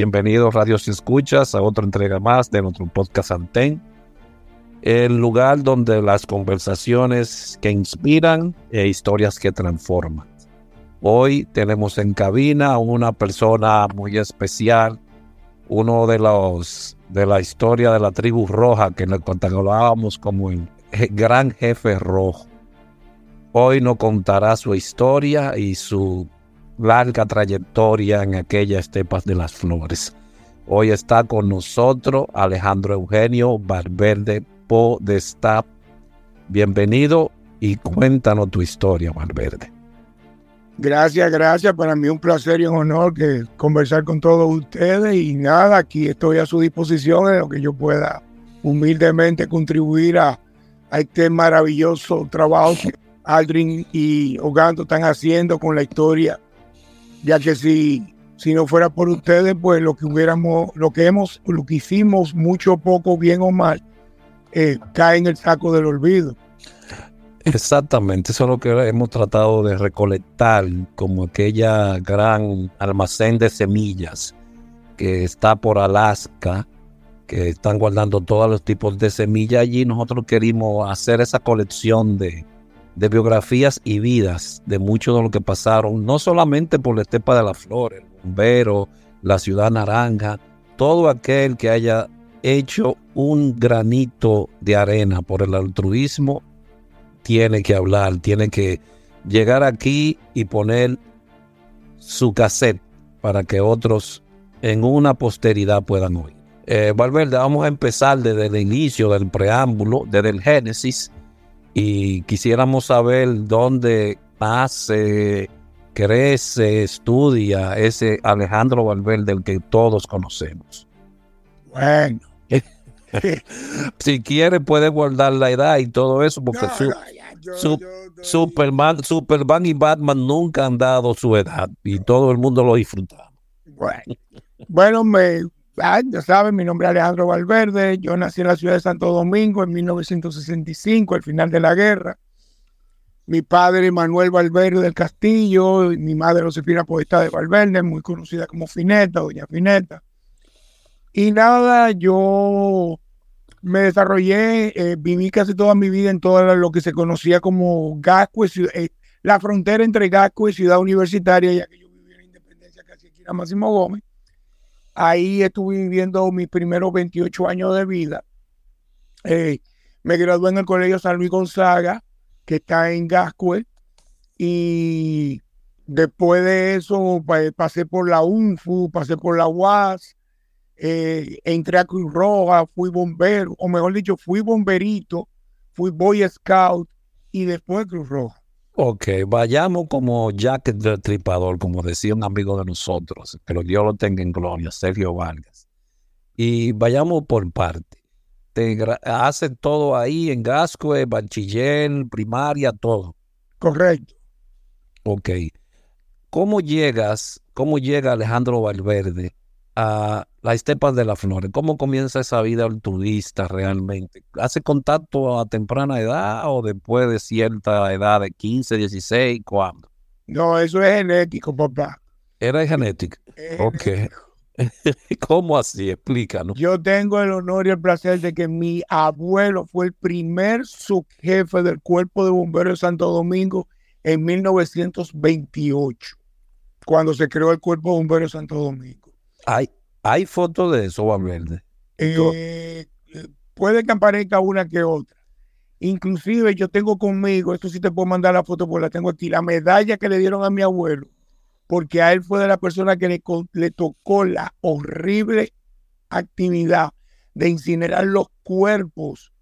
Bienvenidos Radios Escuchas a otra entrega más de nuestro podcast Antén, el lugar donde las conversaciones que inspiran e historias que transforman. Hoy tenemos en cabina a una persona muy especial, uno de los de la historia de la tribu roja que nos catalogábamos como el gran jefe rojo. Hoy nos contará su historia y su larga trayectoria en aquellas estepas de las flores. Hoy está con nosotros Alejandro Eugenio Valverde Podestap. Bienvenido y cuéntanos tu historia, Valverde. Gracias, gracias. Para mí un placer y un honor que conversar con todos ustedes y nada, aquí estoy a su disposición en lo que yo pueda humildemente contribuir a, a este maravilloso trabajo que Aldrin y Oganto están haciendo con la historia ya que si, si no fuera por ustedes, pues lo que hubiéramos, lo que hemos, lo que hicimos, mucho poco, bien o mal, eh, cae en el saco del olvido. Exactamente, eso es lo que hemos tratado de recolectar como aquella gran almacén de semillas que está por Alaska, que están guardando todos los tipos de semillas allí. Nosotros queríamos hacer esa colección de, de biografías y vidas de muchos de los que pasaron, no solamente por la estepa de la flor, el bombero, la ciudad naranja, todo aquel que haya hecho un granito de arena por el altruismo, tiene que hablar, tiene que llegar aquí y poner su cassette para que otros en una posteridad puedan oír. Eh, Valverde, vamos a empezar desde el inicio del preámbulo, desde el Génesis, y quisiéramos saber dónde nace, crece, estudia ese Alejandro Valverde del que todos conocemos. Bueno. si quiere puede guardar la edad y todo eso porque Superman, Superman y Batman nunca han dado su edad y todo el mundo lo disfruta. Bueno, bueno me, Ya saben, mi nombre es Alejandro Valverde. Yo nací en la ciudad de Santo Domingo en 1965, al final de la guerra. Mi padre Manuel Valverde del Castillo, y mi madre Josefina Podestá de Valverde, muy conocida como Fineta, doña Fineta. Y nada, yo me desarrollé, eh, viví casi toda mi vida en todo lo que se conocía como Gascue, eh, la frontera entre Gascue y Ciudad Universitaria, ya que yo vivía en Independencia casi aquí en Máximo Gómez. Ahí estuve viviendo mis primeros 28 años de vida. Eh, me gradué en el Colegio San Luis Gonzaga, que está en Gascue, y después de eso pasé por la UNFU, pasé por la UAS, eh, entré a Cruz Roja, fui bombero, o mejor dicho, fui bomberito, fui Boy Scout y después Cruz Roja. Ok, vayamos como Jack el Tripador, como decía un amigo de nosotros, pero Dios lo tenga en gloria, Sergio Vargas. Y vayamos por parte. Te hace todo ahí en Gascue, bachiller, primaria, todo. Correcto. Ok. ¿Cómo llegas, cómo llega Alejandro Valverde a las estepas de la flores. ¿Cómo comienza esa vida altruista realmente? ¿Hace contacto a temprana edad o después de cierta edad de 15, 16? ¿Cuándo? No, eso es genético, papá. ¿Era genético? ok. ¿Cómo así? Explícanos. Yo tengo el honor y el placer de que mi abuelo fue el primer subjefe del Cuerpo de Bomberos de Santo Domingo en 1928, cuando se creó el Cuerpo de Bomberos de Santo Domingo. Ay, ¿Hay fotos de eso, Valverde? Eh, puede que aparezca una que otra. Inclusive yo tengo conmigo, esto sí te puedo mandar la foto porque la tengo aquí, la medalla que le dieron a mi abuelo, porque a él fue de la persona que le, le tocó la horrible actividad de incinerar los cuerpos,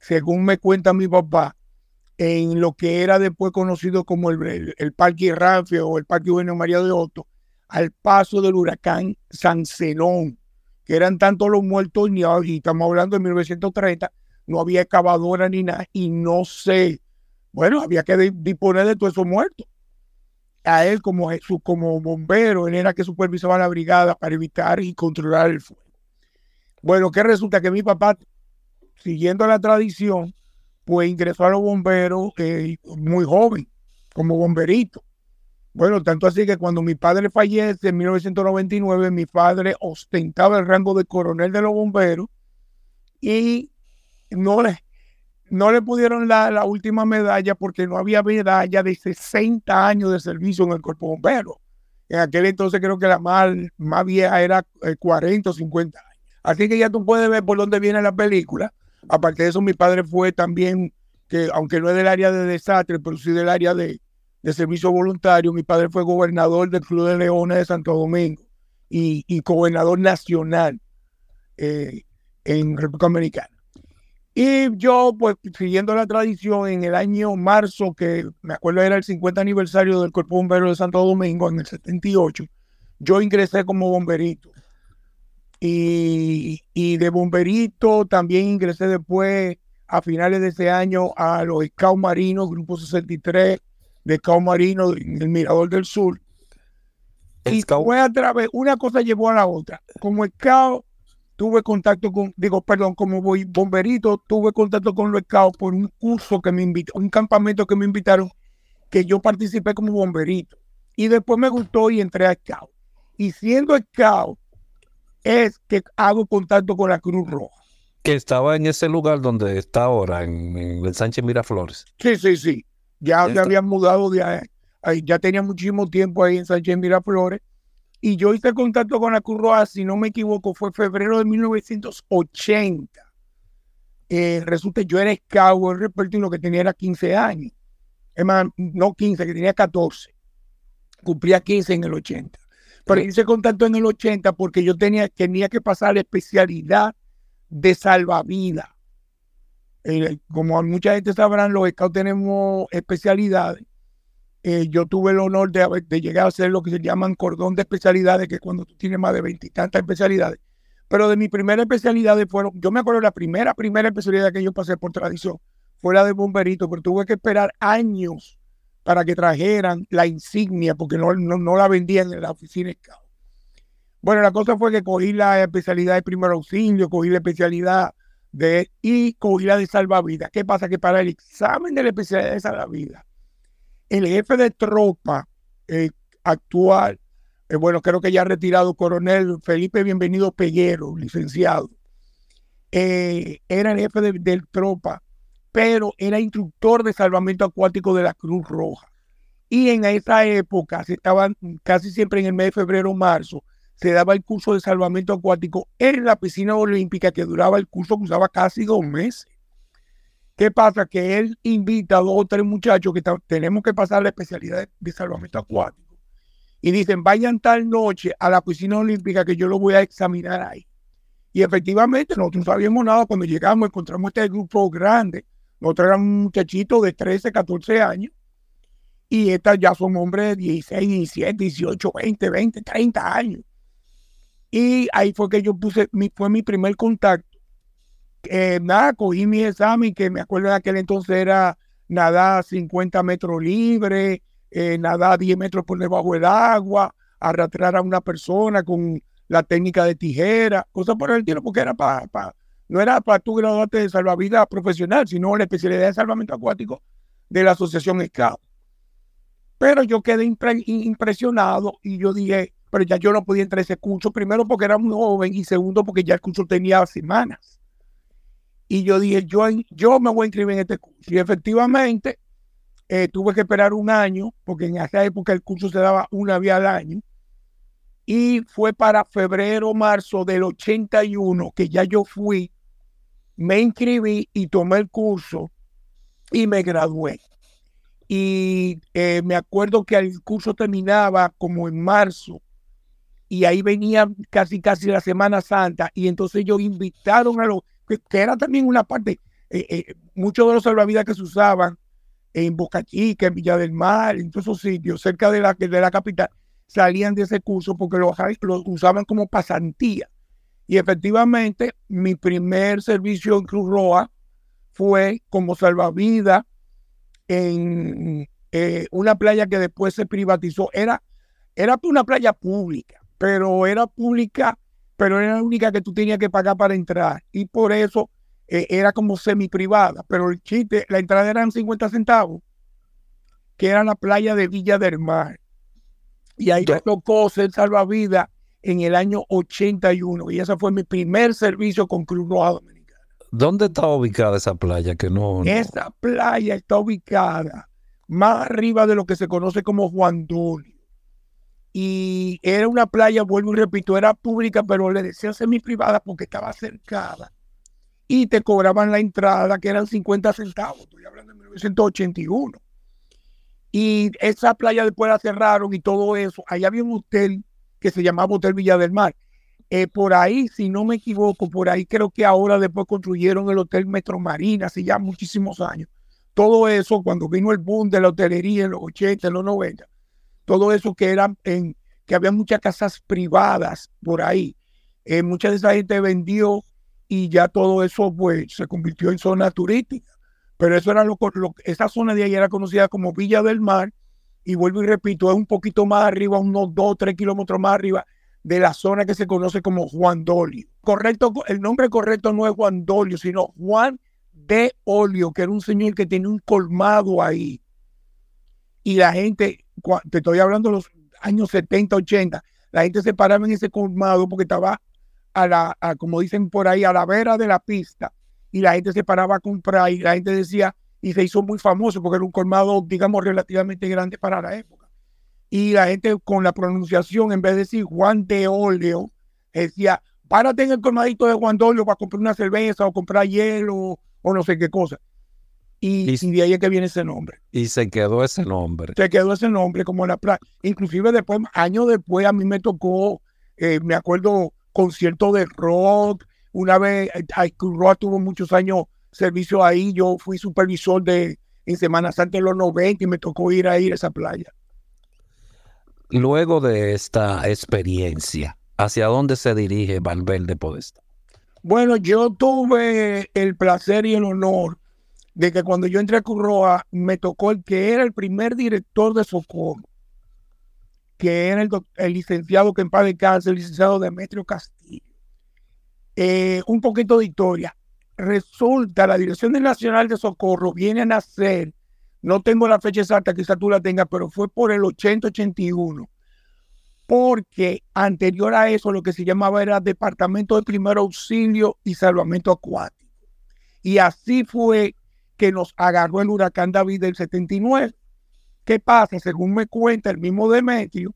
según me cuenta mi papá, en lo que era después conocido como el, el, Parque Rafio o el Parque Bueno María de Otto, al paso del huracán San Zenón, que eran tantos los muertos, y estamos hablando de 1930, no había excavadora ni nada, y no sé, bueno, había que disponer de todos esos muertos. A él como, como bombero, él era que supervisaba la brigada para evitar y controlar el fuego. Bueno, que resulta que mi papá, siguiendo la tradición, pues ingresó a los bomberos eh, muy joven, como bomberito Bueno, tanto así que cuando mi padre fallece en 1999, mi padre ostentaba el rango de coronel de los bomberos y no le, no le pudieron la, la última medalla porque no había medalla de 60 años de servicio en el cuerpo bombero. En aquel entonces creo que la más, más vieja era 40 eh, o 50 años. Así que ya tú puedes ver por dónde viene la película. Aparte de eso, mi padre fue también, que aunque no es del área de desastre, pero sí del área de, de servicio voluntario, mi padre fue gobernador del Club de Leones de Santo Domingo y, gobernador nacional eh, en República Dominicana. Y yo, pues, siguiendo la tradición, en el año marzo, que me acuerdo era el 50 aniversario del Cuerpo Bombero de Santo Domingo, en el 78, yo ingresé como bomberito. Y, y de bomberito también ingresé después, a finales de ese año, a los Scouts Marinos, Grupo 63, de Scouts Marinos, en el Mirador del Sur. y fue a través, una cosa llevó a la otra. Como Scout tuve contacto con, digo, perdón, como voy bomberito, tuve contacto con los scouts por un curso que me invitó, un campamento que me invitaron, que yo participé como bomberito. Y después me gustó y entré a scout. Y siendo scout, es que hago contacto con la Cruz Roja. Que estaba en ese lugar donde está ahora, en, el Sánchez Miraflores. Sí, sí, sí. Ya, ya habían mudado de ahí. Ya tenía muchísimo tiempo ahí en Sánchez Miraflores y yo hice contacto con la Cruz Roja, si no me equivoco, fue febrero de 1980. Eh, resulta yo era scout, el y lo que tenía era 15 años. Es más, no 15, que tenía 14. Cumplía 15 en el 80. Pero hice contacto en el 80 porque yo tenía, tenía que pasar la especialidad de salvavidas. Como mucha gente sabrán, los scouts tenemos especialidades eh, yo tuve el honor de, llegar a hacer lo que se llaman cordón de especialidades, que cuando tú tienes más de veintitantas especialidades. Pero de mi primera especialidad fueron, yo me acuerdo la primera, primera especialidad que yo pasé por tradición fue la de bomberito, pero tuve que esperar años para que trajeran la insignia, porque no, no, la vendían en la oficina Scout. Bueno, la cosa fue que cogí la especialidad de primer auxilio, cogí la especialidad de y cogí la de salvavidas. ¿Qué pasa? Que para el examen de la especialidad de salvavidas el jefe de tropa eh, actual, eh, bueno, creo que ya retirado, coronel Felipe Bienvenido Peguero, licenciado, eh, era el jefe de, tropa, pero era instructor de salvamento acuático de la Cruz Roja. Y en esa época, se estaban casi siempre en el mes de febrero o marzo, se daba el curso de salvamento acuático en la piscina olímpica que duraba el curso que usaba casi dos meses. ¿Qué pasa? Que él invita a dos o tres muchachos que tenemos que pasar la especialidad de, salvamento acuático. Y dicen, vayan tal noche a la piscina olímpica que yo lo voy a examinar ahí. Y efectivamente, nosotros no sabíamos nada. Cuando llegamos, encontramos este grupo grande. Nosotros éramos muchachitos de 13, 14 años. Y estas ya son hombres de 16, 17, 18, 20, 20, 30 años. Y ahí fue que yo puse, mi, fue mi primer contacto eh, nada, cogí mi examen, que me acuerdo de aquel entonces era nadar 50 metros libre, eh, nadar 10 metros por debajo del agua, arrastrar a una persona con la técnica de tijera, cosas por el estilo, porque era para, no era para tu graduarte de salvavidas profesional, sino la especialidad de salvamento acuático de la Asociación Scout. Pero yo quedé impresionado y yo dije, pero ya yo no podía entrar a ese curso, primero porque era muy joven y segundo porque ya el curso tenía semanas. Y yo dije, yo, yo me voy a inscribir en este curso. Y efectivamente, eh, tuve que esperar un año, porque en esa época el curso se daba una vez al año. Y fue para febrero, marzo del 81 que ya yo fui, me inscribí y tomé el curso y me gradué. Y eh, me acuerdo que el curso terminaba como en marzo y ahí venía casi casi la Semana Santa y entonces ellos invitaron a los que, era también una parte, eh, eh, muchos de los salvavidas que se usaban en Boca Chica, en Villa del Mar, en todos esos sitios, cerca de la, de la capital, salían de ese curso porque los, usaban como pasantía. Y efectivamente, mi primer servicio en Cruz Roja fue como salvavidas en eh, una playa que después se privatizó. Era, era una playa pública, pero era pública pero era la única que tú tenías que pagar para entrar. Y por eso eh, era como semi privada. Pero el chiste, la entrada eran 50 centavos, que era la playa de Villa del Mar. Y ahí me tocó ser salvavidas en el año 81. Y ese fue mi primer servicio con Cruz Roja Dominicana. ¿Dónde está ubicada esa playa? Que no, Esa playa está ubicada más arriba de lo que se conoce como Juan Dolio. Y era una playa, vuelvo y repito, era pública, pero le decía semi privada porque estaba cercada. Y te cobraban la entrada, que eran 50 centavos. Estoy hablando de 1981. Y esa playa después la cerraron y todo eso. Ahí había un hotel que se llamaba Hotel Villa del Mar. Eh, por ahí, si no me equivoco, por ahí creo que ahora después construyeron el Hotel Metro Marina, hace ya muchísimos años. Todo eso, cuando vino el boom de la hotelería en los 80, en los 90, todo eso que eran en, que había muchas casas privadas por ahí. Eh, mucha de esa gente vendió y ya todo eso pues se convirtió en zona turística. Pero eso era lo, lo esa zona de ahí era conocida como Villa del Mar y vuelvo y repito, es un poquito más arriba, unos 2, 3 kilómetros más arriba de la zona que se conoce como Juan Dolio. Correcto, el nombre correcto no es Juan Dolio, sino Juan de Olio, que era un señor que tenía un colmado ahí. Y la gente, te estoy hablando de los años 70, 80, la gente se paraba en ese colmado porque estaba a la, como dicen por ahí, a la vera de la pista y la gente se paraba a comprar y la gente decía, y se hizo muy famoso porque era un colmado, digamos, relativamente grande para la época. Y la gente con la pronunciación, en vez de decir Juan de Oleo, decía, párate en el colmadito de Juan de Oleo para comprar una cerveza o comprar hielo o no sé qué cosa. Y, de ahí es que viene ese nombre. Y se quedó ese nombre. Se quedó ese nombre como la playa. Inclusive después, años después, a mí me tocó, eh, me acuerdo, concierto de rock, una vez, Roa tuvo muchos años servicio ahí. Yo fui supervisor de en Semana Santa en los 90 y me tocó ir a ir a esa playa. Luego de esta experiencia, ¿hacia dónde se dirige Valverde Podesta? Bueno, yo tuve el placer y el honor de que cuando yo entré a Curroa me tocó el que era el primer director de socorro, que era el, licenciado que en paz cáncer, el licenciado Demetrio Castillo. Eh, un poquito de historia. Resulta, la Dirección Nacional de Socorro viene a nacer, no tengo la fecha exacta, quizá tú la tengas, pero fue por el 80-81, porque anterior a eso lo que se llamaba era Departamento de Primer Auxilio y Salvamento Acuático. Y así fue que nos agarró el huracán David del 79. ¿Qué pasa? Según me cuenta el mismo Demetrio,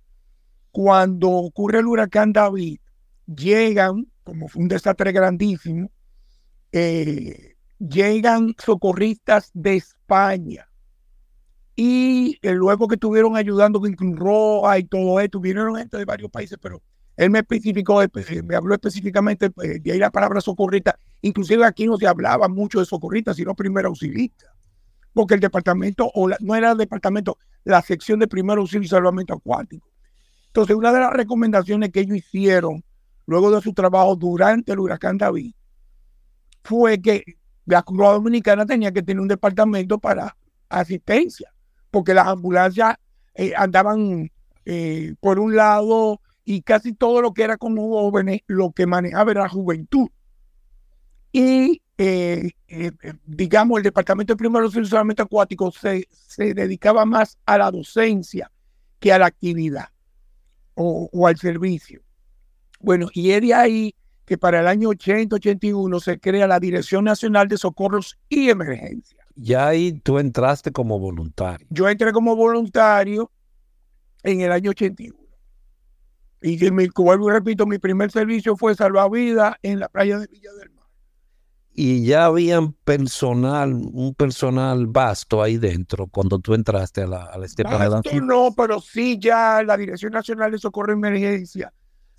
cuando ocurre el huracán David, llegan como fue un desastre grandísimo, eh, llegan socorristas de España. Y eh, luego que estuvieron ayudando con Roja y todo esto, vinieron gente de varios países, pero él me especificó, eh, me habló específicamente de ahí la palabra socorrista. Inclusive aquí no se hablaba mucho de socorrista, sino primero auxilista. Porque el departamento, o no era el departamento, la sección de primero auxilio y salvamento acuático. Entonces, una de las recomendaciones que ellos hicieron luego de su trabajo durante el huracán David, fue que la Cruz Dominicana tenía que tener un departamento para asistencia, porque las ambulancias eh, andaban eh, por un lado y casi todo lo que era como jóvenes, lo que manejaba era la juventud. Y eh, digamos, el Departamento de Primeros Solamente Acuático se, se dedicaba más a la docencia que a la actividad o al servicio. Bueno, y es de ahí que para el año 80-81 se crea la Dirección Nacional de Socorros y Emergencia. Ya ahí tú entraste como voluntario. Yo entré como voluntario en el año 81. Y mi, vuelvo y repito, mi primer servicio fue salvavidas en la playa de Villa del Mar. Y ya habían personal, un personal vasto ahí dentro cuando tú entraste a la, a la No, pero sí ya la Dirección Nacional de Socorro y Emergencia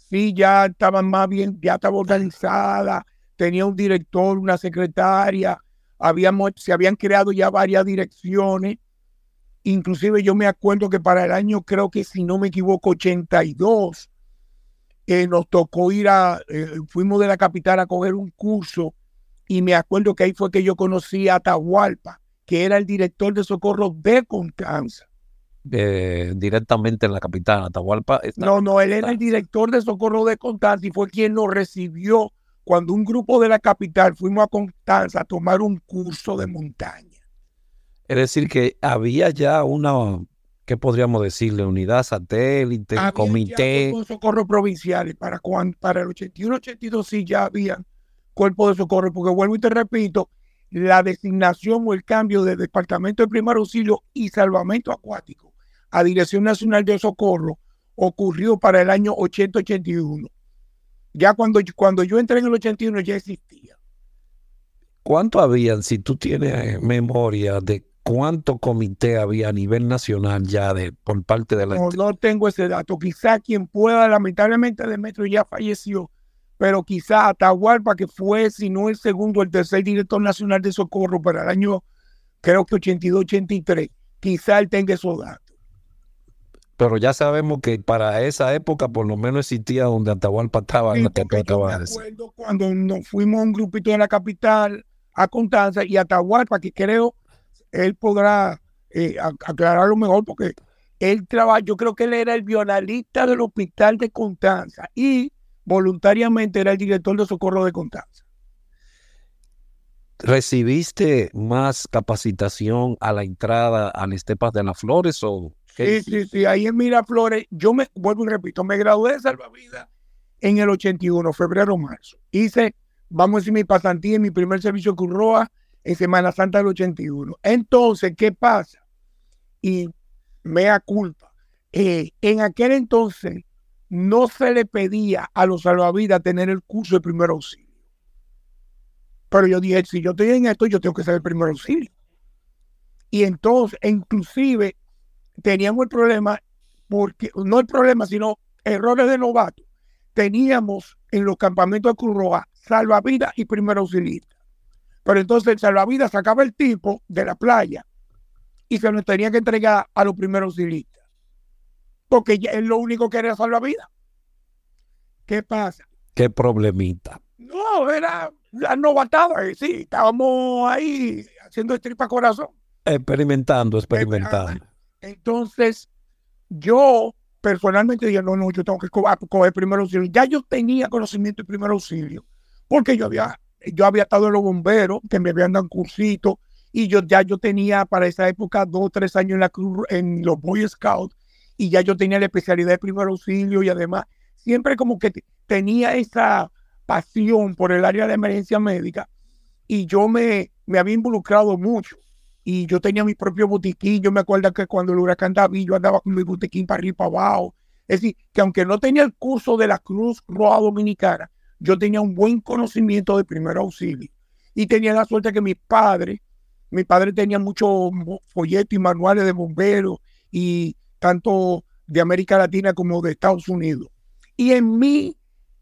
sí ya estaba más bien, ya estaba organizada, tenía un director, una secretaria, habíamos, se habían creado ya varias direcciones. Inclusive yo me acuerdo que para el año, creo que si no me equivoco, 82, eh, nos tocó ir a, eh, fuimos de la capital a coger un curso y me acuerdo que ahí fue que yo conocí a Atahualpa, que era el director de socorro de Constanza directamente en la capital, Atahualpa. no, no, él era el director de Socorro de Constanza y fue quien nos recibió cuando un grupo de la capital fuimos a Constanza a tomar un curso de montaña. Es decir, que había ya una, ¿qué podríamos decirle? Unidad satélite, comité. de socorro provinciales. Para, cuando, para el 81-82 sí ya había cuerpos de socorro, porque vuelvo y te repito, la designación o el cambio de Departamento de Primer Auxilio y Salvamento Acuático a Dirección Nacional de Socorro ocurrió para el año 80-81. Ya cuando, cuando yo entré en el 81 ya existía. ¿Cuánto habían, si tú tienes memoria de cuánto comité había a nivel nacional ya de por parte de la... No, no tengo ese dato. Quizá quien pueda, lamentablemente Demetrio ya falleció, pero quizá Atahualpa, que fue, si no el segundo, el tercer director nacional de socorro para el año, creo que 82-83, quizá él tenga esos datos. Pero ya sabemos que para esa época por lo menos existía donde Atahualpa estaba en la que Cuando nos fuimos a un grupito en la capital, a Constanza, y Atahualpa, que creo él podrá eh, aclararlo mejor porque él trabaja, yo creo que él era el violista del hospital de Constanza y voluntariamente era el director de socorro de Constanza. ¿Recibiste más capacitación a la entrada al Estepas de las Flores o Sí, sí, sí, ahí en Miraflores, yo me vuelvo y repito, me gradué de salvavidas en el 81, febrero, marzo. Hice, vamos a decir, mi pasantía en mi primer servicio con Roa en Semana Santa del 81. Entonces, ¿qué pasa? Y mea culpa. Eh, en aquel entonces no se le pedía a los salvavidas tener el curso de primer auxilio. Pero yo dije, si yo estoy en esto, yo tengo que saber primer auxilio. Y entonces, inclusive, teníamos el problema, porque no el problema, sino errores de novato. Teníamos en los campamentos de Cruz Roja salvavidas y primer auxilista. Pero entonces el salvavidas sacaba el tipo de la playa y se nos tenía que entregar a los primeros auxilistas. Porque es lo único que era salvavidas. ¿Qué pasa? ¿Qué problemita? No, era la novatada, eh, sí, estábamos ahí haciendo estripa corazón. Experimentando, experimentando. Entonces, yo personalmente dije, no, no, yo tengo que coger primer auxilio. Ya yo tenía conocimiento de primer auxilio, porque yo había, yo había estado en los bomberos, que me habían dado un cursito, y yo ya yo tenía para esa época dos o tres años en, la en los Boy Scouts, y ya yo tenía la especialidad de primer auxilio, y además siempre como que tenía esa pasión por el área de emergencia médica, y yo me, me había involucrado mucho y yo tenía mi propio botiquín. Yo me acuerdo que cuando el huracán David, yo andaba con mi botiquín para arriba y para abajo. Es decir, que aunque no tenía el curso de la Cruz Roja Dominicana, yo tenía un buen conocimiento de primer auxilio. Y tenía la suerte que mi padre, mi padre tenía muchos folletos y manuales de bomberos y tanto de América Latina como de Estados Unidos. Y en mí,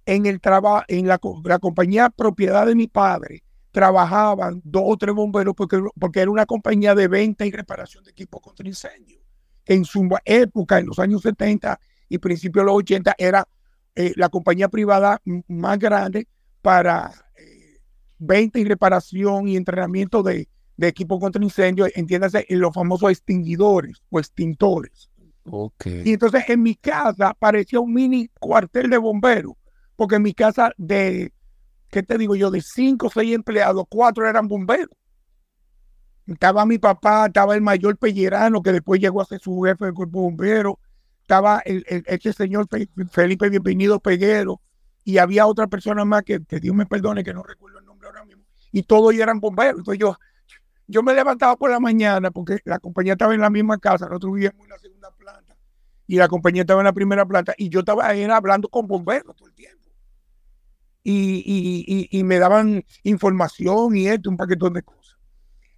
en el trabajo, en la, la compañía propiedad de mi padre, trabajaban dos o tres bomberos porque, porque era una compañía de venta y reparación de equipos contra incendios. En su época, en los años 70 y principios de los 80, era eh, la compañía privada más grande para eh, venta y reparación y entrenamiento de, de equipos contra incendios, entiéndase, en los famosos extinguidores o extintores. Okay. Y entonces en mi casa parecía un mini cuartel de bomberos, porque en mi casa de ¿qué te digo yo? De cinco o seis empleados, cuatro eran bomberos. Estaba mi papá, estaba el mayor Pellerano, que después llegó a ser su jefe del cuerpo bombero. Estaba el, este señor Felipe Bienvenido Peguero. Y había otra persona más que, que, Dios me perdone, que no recuerdo el nombre ahora mismo. Y todos eran bomberos. Entonces yo, yo me levantaba por la mañana porque la compañía estaba en la misma casa. Nosotros vivíamos en la segunda planta. Y la compañía estaba en la primera planta. Y yo estaba ahí hablando con bomberos todo el tiempo y, me daban información y esto, un paquetón de cosas.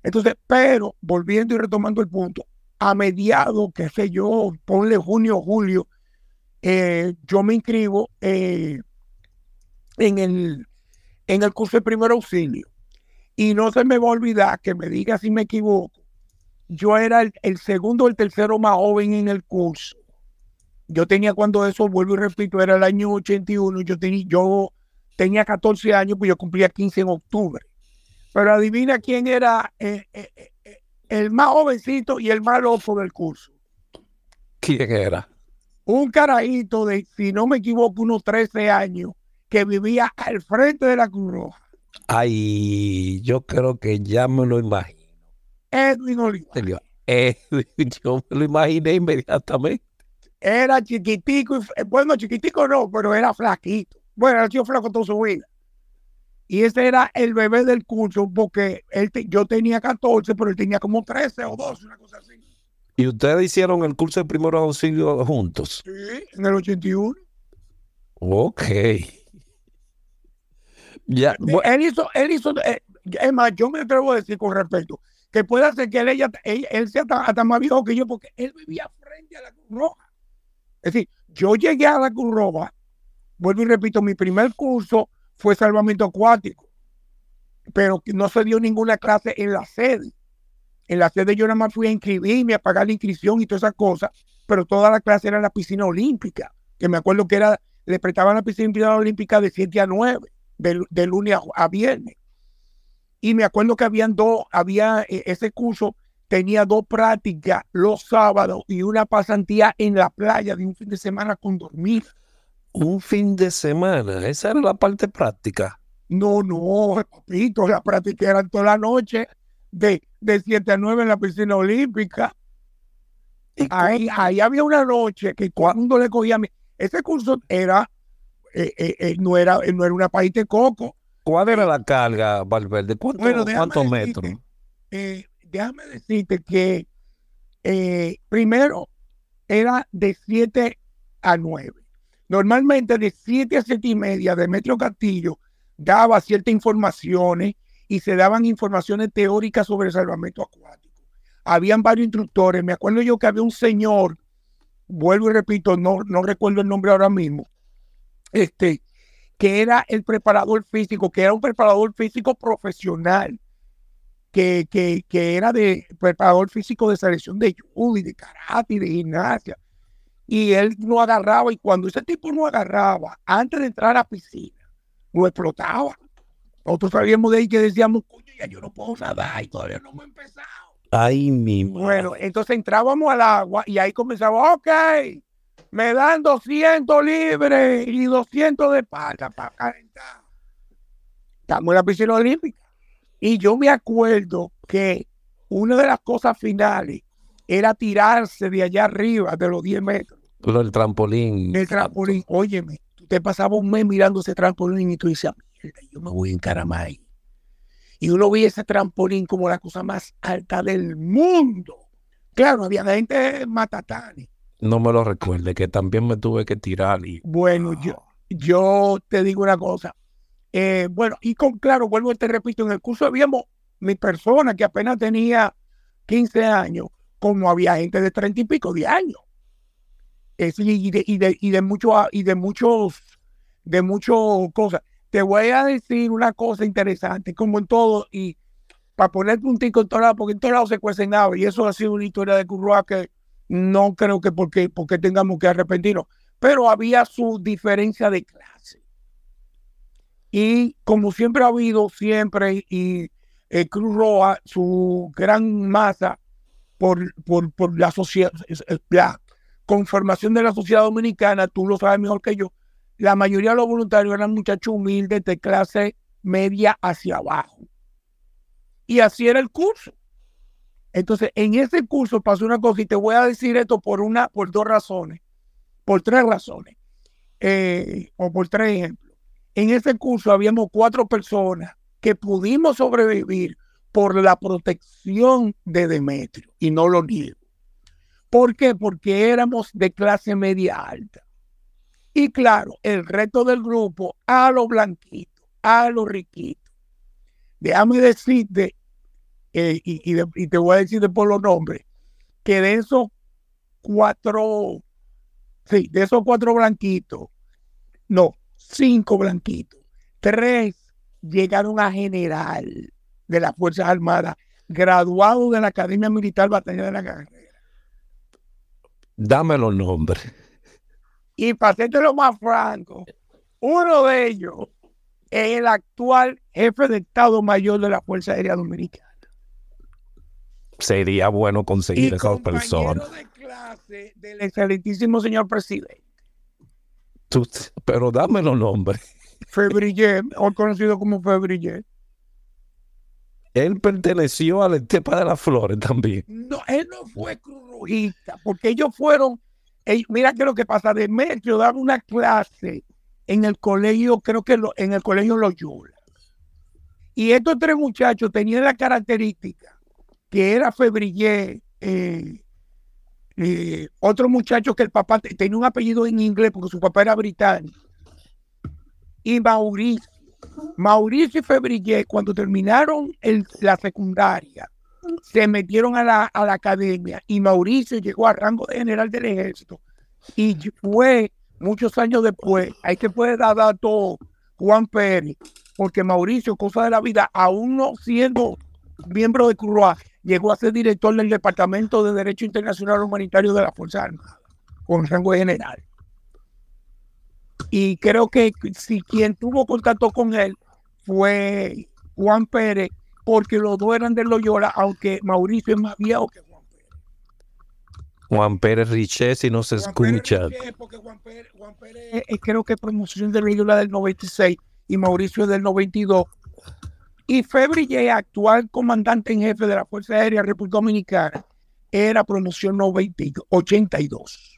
Entonces, pero volviendo y retomando el punto, a mediados, qué sé yo, ponle junio, julio, eh, yo me inscribo eh, en, el, en el curso de primer auxilio. Y no se me va a olvidar que me diga si me equivoco. Yo era el, segundo o el tercero más joven en el curso. Yo tenía cuando eso, vuelvo y repito, era el año 81, yo tenía, yo tenía 14 años, pues yo cumplía 15 en octubre. Pero adivina quién era eh, el más jovencito y el más loco del curso. ¿Quién era? Un carajito de, si no me equivoco, unos 13 años, que vivía al frente de la Cruz Roja. Ay, yo creo que ya me lo imagino. Edwin Olivares. Eh, yo me lo imaginé inmediatamente. Era chiquitico, y, bueno, chiquitico no, pero era flaquito. Bueno, era sido flaco toda su vida. Y ese era el bebé del curso porque él yo tenía 14, pero él tenía como 13 o 12, una cosa así. ¿Y ustedes hicieron el curso de primeros auxilios juntos? Sí, en el 81. Ok. Ya, él hizo, él hizo, eh, es más, yo me atrevo a decir con respecto, que puede ser que él, ella, él, sea hasta, más viejo que yo, porque él vivía frente a la Cruz Roja. Es decir, yo llegué a la Cruz Roja, vuelvo y repito, mi primer curso fue salvamento acuático, pero no se dio ninguna clase en la sede. En la sede yo nada más fui a inscribirme, a pagar la inscripción y todas esas cosas, pero toda la clase era en la piscina olímpica, que me acuerdo que era, le prestaban la piscina olímpica de 7 a 9, de, lunes a, viernes. Y me acuerdo que habían dos, había eh, ese curso, tenía dos prácticas los sábados y una pasantía en la playa de un fin de semana con dormir. Un fin de semana, esa era la parte práctica. No, no, papito, la práctica era toda la noche de, de 7 a 9 en la piscina olímpica. Ahí, ahí, había una noche que cuando le cogía mi, ese curso era, eh, eh, eh, no era, no era una país de coco. ¿Cuál era la carga, Valverde? ¿Cuántos metros? déjame decirte que primero era de 7 a 9. Normalmente de 7 a 7 y media de Metro Castillo daba ciertas informaciones y se daban informaciones teóricas sobre el salvamento acuático. Habían varios instructores. Me acuerdo yo que había un señor, vuelvo y repito, no, no recuerdo el nombre ahora mismo, este, que era el preparador físico, que era un preparador físico profesional, que, que, que era de preparador físico de selección de judo de karate y de gimnasia. Y él no agarraba, y cuando ese tipo no agarraba, antes de entrar a la piscina, lo explotaba. Nosotros salíamos de ahí que decíamos, coño, ya yo no puedo nadar y todavía no hemos empezado. Ahí mismo. Bueno, entonces entrábamos al agua y ahí comenzaba, ok, me dan 200 libres y 200 de pata para calentar. Estamos en la piscina olímpica. Y yo me acuerdo que una de las cosas finales era tirarse de allá arriba de los 10 metros. El trampolín. El trampolín. Óyeme, tú te pasabas un mes mirando ese trampolín y tú dices, yo me voy en Caramay. Y uno veía ese trampolín como la cosa más alta del mundo. Claro, había gente matatani. No me lo recuerde, que también me tuve que tirar. Y... Bueno, yo, yo te digo una cosa. Eh, bueno, y con claro, vuelvo y te repito, en el curso habíamos mi persona que apenas tenía 15 años, como había gente de 30 y pico de años. y, de, y, de, muchos muchas cosas. Te voy a decir una cosa interesante, como en todo, y para poner puntico en todo lado, porque en todos lados se cuecen nada, y eso ha sido una historia de Curroa que no creo que porque, porque tengamos que arrepentirnos, pero había su diferencia de clase. Y como siempre ha habido, siempre, y el Cruz Roja, su gran masa por, por, por la sociedad, la conformación de la sociedad dominicana, tú lo sabes mejor que yo, la mayoría de los voluntarios eran muchachos humildes de clase media hacia abajo. Y así era el curso. Entonces, en ese curso pasó una cosa, y te voy a decir esto por una, por dos razones, por tres razones, eh, o por tres ejemplos. En ese curso habíamos cuatro personas que pudimos sobrevivir por la protección de Demetrio, y no lo niego. ¿Por qué? Porque éramos de clase media alta. Y claro, el resto del grupo a los blanquitos, a los riquitos. Déjame decirte, eh, y, te voy a decir por los nombres, que de esos cuatro, sí, de esos cuatro blanquitos, no, cinco blanquitos, tres llegaron a general de las Fuerzas Armadas, graduados de la Academia Militar Batalla de la Carrera. Dame los nombres. Y para lo más franco, uno de ellos es el actual jefe de Estado Mayor de la Fuerza Aérea Dominicana. Sería bueno conseguir esa esas personas. de clase del excelentísimo señor presidente. pero dame los nombres. Febrillet, hoy conocido como Febrillet. Él perteneció a la Estepa de las Flores también. No, él no fue cruzrojista, porque ellos fueron, mira que lo que pasa, Demetrio daba una clase en el colegio, creo que en el colegio Loyola. Y estos tres muchachos tenían la característica que era Febrillé, eh, eh, otro muchacho que el papá tenía un apellido en inglés porque su papá era británico, y Mauricio. Mauricio y Febrillé, cuando terminaron la secundaria, se metieron a la, academia y Mauricio llegó a rango de general del ejército y fue muchos años después, hay que puede dar dato Juan Pérez, porque Mauricio, cosa de la vida, aún no siendo miembro de Cruz llegó a ser director del Departamento de Derecho Internacional Humanitario de la Fuerza Armada, con rango de general. Y creo que si quien tuvo contacto con él fue Juan Pérez, porque los dos eran de Loyola, aunque Mauricio es más viejo que Juan Pérez. Juan Pérez Richet, si no se escucha. porque Juan Pérez, Juan Pérez creo que promoción de Loyola del 96 y Mauricio es del 92 y Febrille, actual comandante en jefe de la Fuerza Aérea República Dominicana, era promoción 82.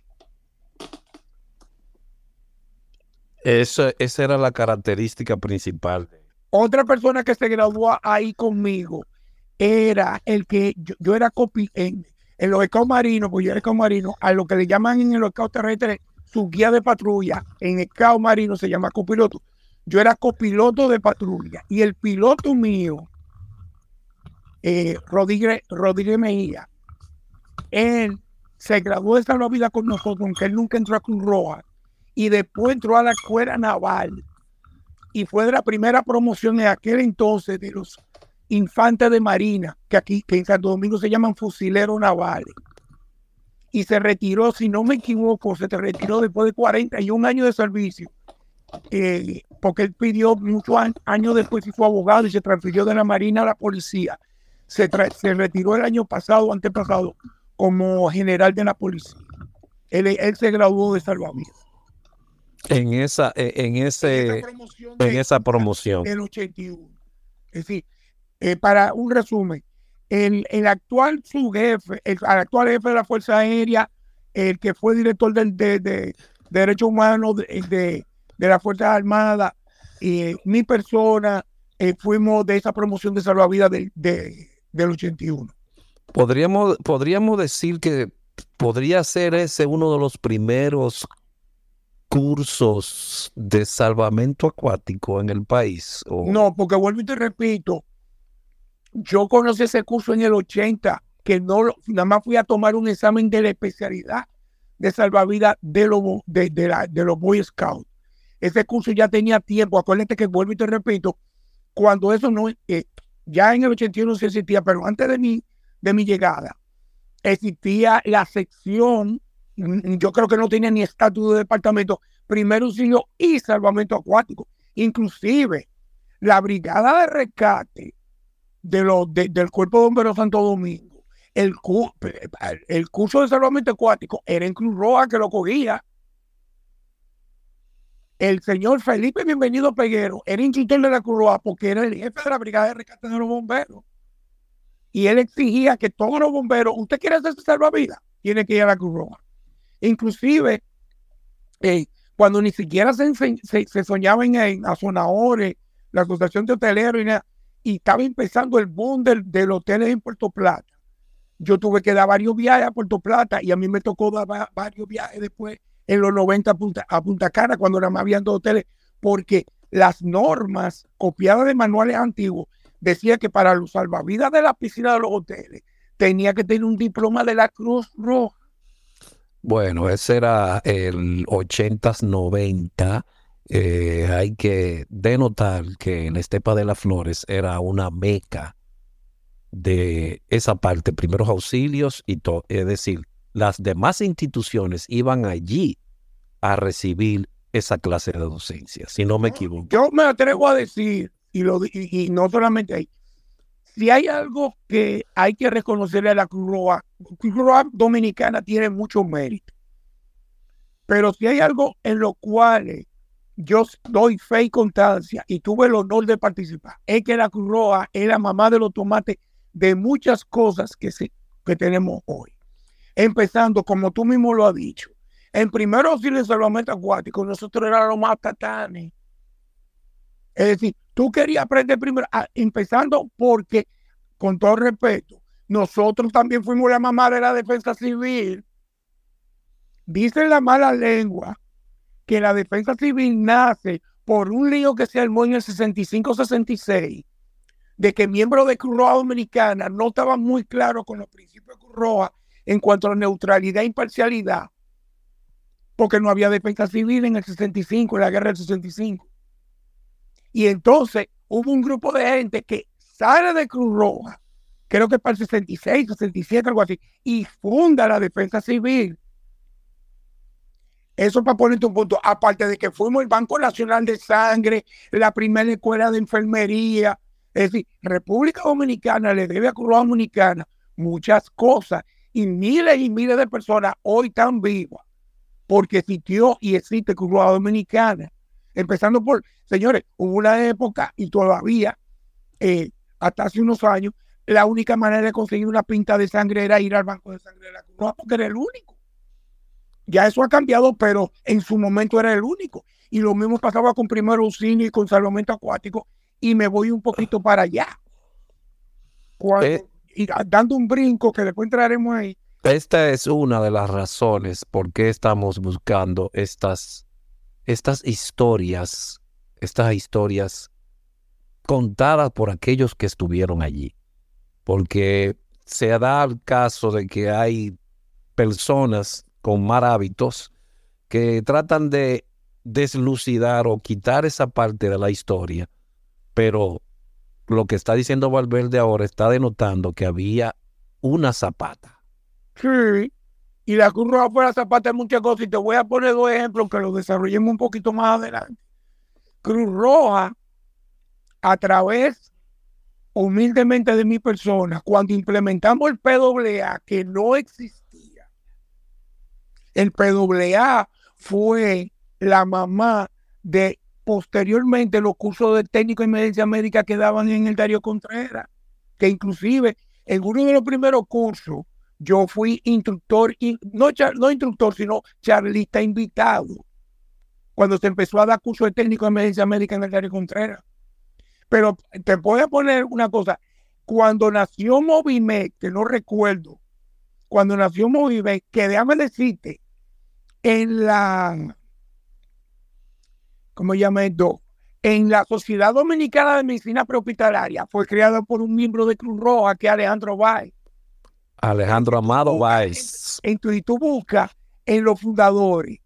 Esa, esa era la característica principal. Otra persona que se graduó ahí conmigo era el que yo, era copi en, en los escados marinos, pues yo era escado marino, a lo que le llaman en los escados terrestres su guía de patrulla, en escado marino se llama copiloto yo era copiloto de patrulla y el piloto mío, eh, Rodríguez, Rodríguez Mejía, él se graduó de vida con nosotros, aunque él nunca entró a Cruz Roja, y después entró a la escuela naval y fue de la primera promoción en aquel entonces de los infantes de marina, que aquí en Santo Domingo se llaman fusileros navales. Y se retiró, si no me equivoco, se retiró después de 41 años de servicio eh, porque él pidió muchos años después y fue abogado y se transfirió de la Marina a la policía. Se, se retiró el año pasado, antepasado, como general de la policía. Él, se graduó de salvavidas. En esa, e, en ese, en esa promoción. Del 81. Es decir, eh, para un resumen, el, el actual subjefe, el, actual jefe de la Fuerza Aérea, el que fue director del, de, de Derechos Humanos de, de las Fuerzas Armadas, y mi persona, eh, fuimos de esa promoción de salvavidas de, del 81. Podríamos, podríamos decir que podría ser ese uno de los primeros cursos de salvamento acuático en el país. No, porque vuelvo y te repito, yo conocí ese curso en el 80, que no nada más fui a tomar un examen de la especialidad de salvavidas de, los de, de los Boy Scouts. Ese curso ya tenía tiempo. Acuérdate que vuelvo y te repito, cuando eso no, eh, ya en el 81 se existía, pero antes de mi, de mi llegada, existía la sección, yo creo que no tenía ni estatus de departamento, primer auxilio y salvamento acuático. Inclusive, la brigada de rescate de los, del Cuerpo de Bomberos Santo Domingo, el, el curso de salvamento acuático era en Cruz Roja que lo cogía el señor Felipe Bienvenido Peguero era instructor de la Cruz porque era el jefe de la Brigada de Rescate de los Bomberos. Y él exigía que todos los bomberos, usted quiere hacerse salvavidas, tiene que ir a la Cruz Roja. Inclusive, eh, cuando ni siquiera se, se, soñaba en, Azonadores, la Asociación de Hoteleros y, y estaba empezando el boom del, del hoteles en Puerto Plata, yo tuve que dar varios viajes a Puerto Plata y a mí me tocó dar varios viajes después en los 90 a Punta, a Punta Cana, cuando nada más habían dos hoteles, porque las normas copiadas de manuales antiguos decía que para los salvavidas de la piscina de los hoteles tenía que tener un diploma de la Cruz Roja. Bueno, ese era el 80s, eh, hay que denotar que en Estepa de las Flores era una meca de esa parte, primeros auxilios y todo. Es decir, las demás instituciones iban allí a recibir esa clase de docencia, si no me equivoco. Yo me atrevo a decir, y, lo, y, no solamente ahí, si hay algo que hay que reconocerle a la Cruz Roja, Cruz Dominicana tiene mucho mérito, pero si hay algo en lo cual yo doy fe y constancia y tuve el honor de participar. Es que la Cruz es la mamá de los tomates de muchas cosas que, se, que tenemos hoy. Empezando, como tú mismo lo has dicho, en primer auxilio de salvamento acuático, nosotros éramos más tatanes. Es decir, tú querías aprender primero, ah, empezando porque, con todo respeto, nosotros también fuimos la mamá de la defensa civil. Dice la mala lengua que la defensa civil nace por un lío que se armó en el 65-66, de que miembros de Cruz Dominicana no estaban muy claros con los principios de Cruz en cuanto a neutralidad e imparcialidad, porque no había defensa civil en el 65, en la guerra del 65. Y entonces hubo un grupo de gente que sale de Cruz Roja, creo que para el 66, 67, algo así, y funda la defensa civil eso para ponerte un punto. Aparte de que fuimos el Banco Nacional de Sangre, la primera escuela de enfermería. Es decir, República Dominicana le debe a Cruz Dominicana muchas cosas y miles y miles de personas hoy están vivas porque existió y existe Cruz Dominicana. Empezando por, señores, hubo una época y todavía, eh, hasta hace unos años, la única manera de conseguir una pinta de sangre era ir al banco de sangre de la Cruz porque era el único. Ya eso ha cambiado, pero en su momento era el único. Y lo mismo pasaba con primer auxilio y con salvamento acuático. Y me voy un poquito para allá. Eh. y dando un brinco que después entraremos ahí. Esta es una de las razones por qué estamos buscando estas, estas historias, estas historias contadas por aquellos que estuvieron allí. Porque se da el caso de que hay personas con mal hábitos que tratan de deslucidar o quitar esa parte de la historia, pero lo que está diciendo Valverde ahora está denotando que había una zapata. Sí, y la Cruz Roja fue la zapata de muchas cosas, y te voy a poner dos ejemplos que los desarrollemos un poquito más adelante. Cruz Roja, a través humildemente de mi persona, cuando implementamos el PWA, que no existía, el PWA fue la mamá de posteriormente los cursos de técnico en emergencia médica que daban en el Darío Contreras, que inclusive en uno de los primeros cursos yo fui instructor, no, no instructor, sino charlista invitado, cuando se empezó a dar curso de técnico en emergencia médica en el Darío Contreras. Pero te voy a poner una cosa, cuando nació Movime, que no recuerdo, cuando nació Movime, que déjame decirte en la, ¿cómo llama esto? En la Sociedad Dominicana de Medicina Prehospitalaria fue creada por un miembro de Cruz Roja que es Alejandro Báez. Alejandro Amado Báez. Entonces tú buscas en los fundadores.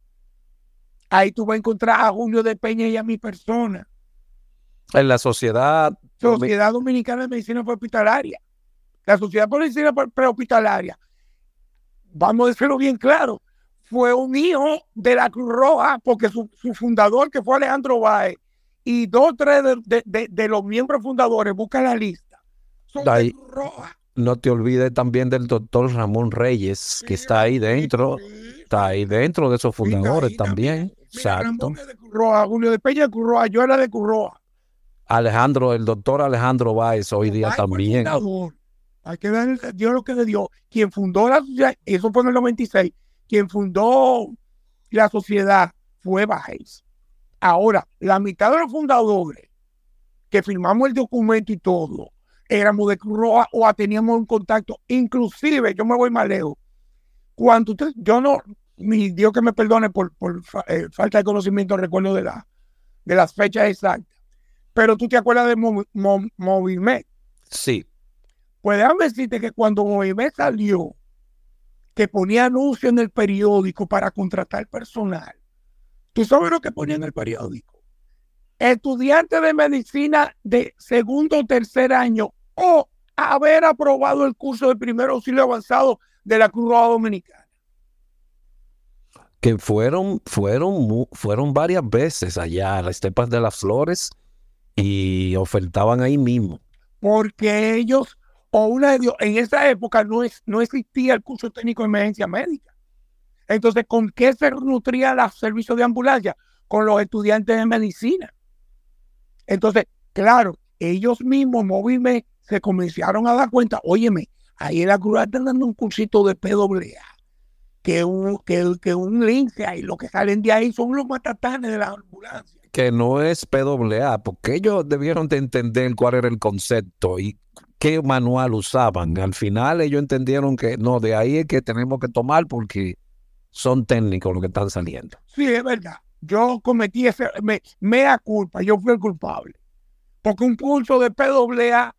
Ahí tú vas a encontrar a Julio de Peña y a mi persona. En la Sociedad... Sociedad Dominicana de Medicina Prehospitalaria. La Sociedad de Medicina Prehospitalaria. Vamos a decirlo bien claro fue un hijo de la Cruz Roja, porque su, fundador, que fue Alejandro Báez, y dos o tres de, los miembros fundadores, busca la lista. Son de Cruz Roja. No te olvides también del doctor Ramón Reyes, que está ahí dentro, está ahí dentro de esos fundadores también. Exacto. Julio de Peña de Cruz Roja, yo era de Cruz Roja. Alejandro, el doctor Alejandro Báez hoy día también. Hay que ver Dios lo que le dio. Quien fundó la sociedad, eso fue en el 96, quien fundó la sociedad fue Bajes. Ahora, la mitad de los fundadores que firmamos el documento y todo, éramos de Cruz Roja o teníamos un contacto. Inclusive, yo me voy más lejos. Cuando usted, yo no, mi Dios que me perdone por, eh, falta de conocimiento, recuerdo de, la, de las fechas exactas. Pero tú te acuerdas de Movimet. Sí. Pues déjame decirte que cuando Movimet salió, que ponía anuncios en el periódico para contratar personal. ¿Tú sabes lo que ponía en el periódico? Estudiante de medicina de segundo o tercer año o haber aprobado el curso de primer auxilio avanzado de la Cruz Roja Dominicana. Que fueron, fueron, fueron varias veces allá a las estepas de las flores y ofertaban ahí mismo. Porque ellos o una de Dios. En esa época no, es, no existía el curso técnico de emergencia médica. Entonces, ¿con qué se nutría los servicios de ambulancia? con los estudiantes de medicina. Entonces, claro, ellos mismos, móviles, se comenzaron a dar cuenta, óyeme, ahí en la Cruz están dando un cursito de PWA, que un, que, que un lince y lo que salen de ahí son los matatanes de la ambulancia. Que no es PWA, porque ellos debieron de entender cuál era el concepto y qué manual usaban. Al final ellos entendieron que no, de ahí es que tenemos que tomar porque son técnicos los que están saliendo. Sí, es verdad. Yo cometí ese, me, mea culpa, yo fui el culpable. Porque un curso de PWA,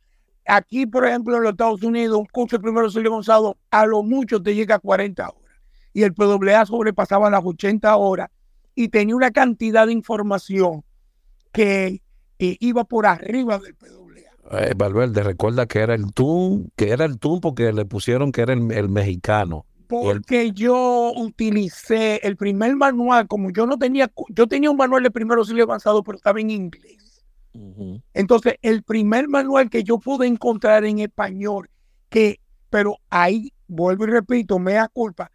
aquí por ejemplo en los Estados Unidos, un curso de primero Gonzalo, a lo mucho te llega a 40 horas. Y el PWA sobrepasaba las 80 horas y tenía una cantidad de información que eh, iba por arriba del PWA. Eh, Valverde, recuerda que era el TUN, que era el TUN porque le pusieron que era el, mexicano. Porque yo utilicé el primer manual, como yo no tenía, yo tenía un manual de primero auxilio avanzado, pero estaba en inglés. Entonces, el primer manual que yo pude encontrar en español, que, pero ahí, vuelvo y repito, me da culpa,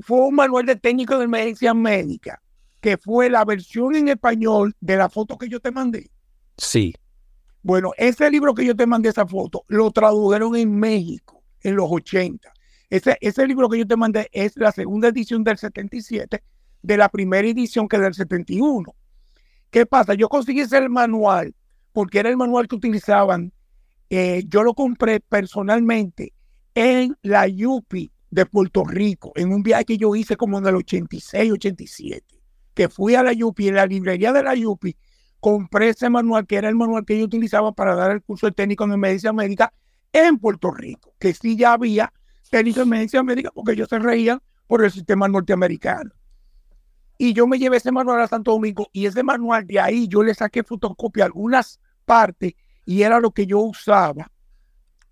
fue un manual de técnico de emergencia médica, que fue la versión en español de la foto que yo te mandé. Sí. Bueno, ese libro que yo te mandé esa foto, lo tradujeron en México en los 80. Ese, ese libro que yo te mandé es la segunda edición del 77, de la primera edición que es del 71. ¿Qué pasa? Yo conseguí ese manual porque era el manual que utilizaban. Eh, yo lo compré personalmente en la Yupi de Puerto Rico, en un viaje que yo hice como en el 86, 87, que fui a la Yupi, en la librería de la Yupi, compré ese manual, que era el manual que yo utilizaba para dar el curso de técnico en medicina médica en Puerto Rico, que sí ya había técnico en medicina médica porque ellos se reían por el sistema norteamericano. Y yo me llevé ese manual a Santo Domingo y ese manual de ahí yo le saqué fotocopia algunas partes y era lo que yo usaba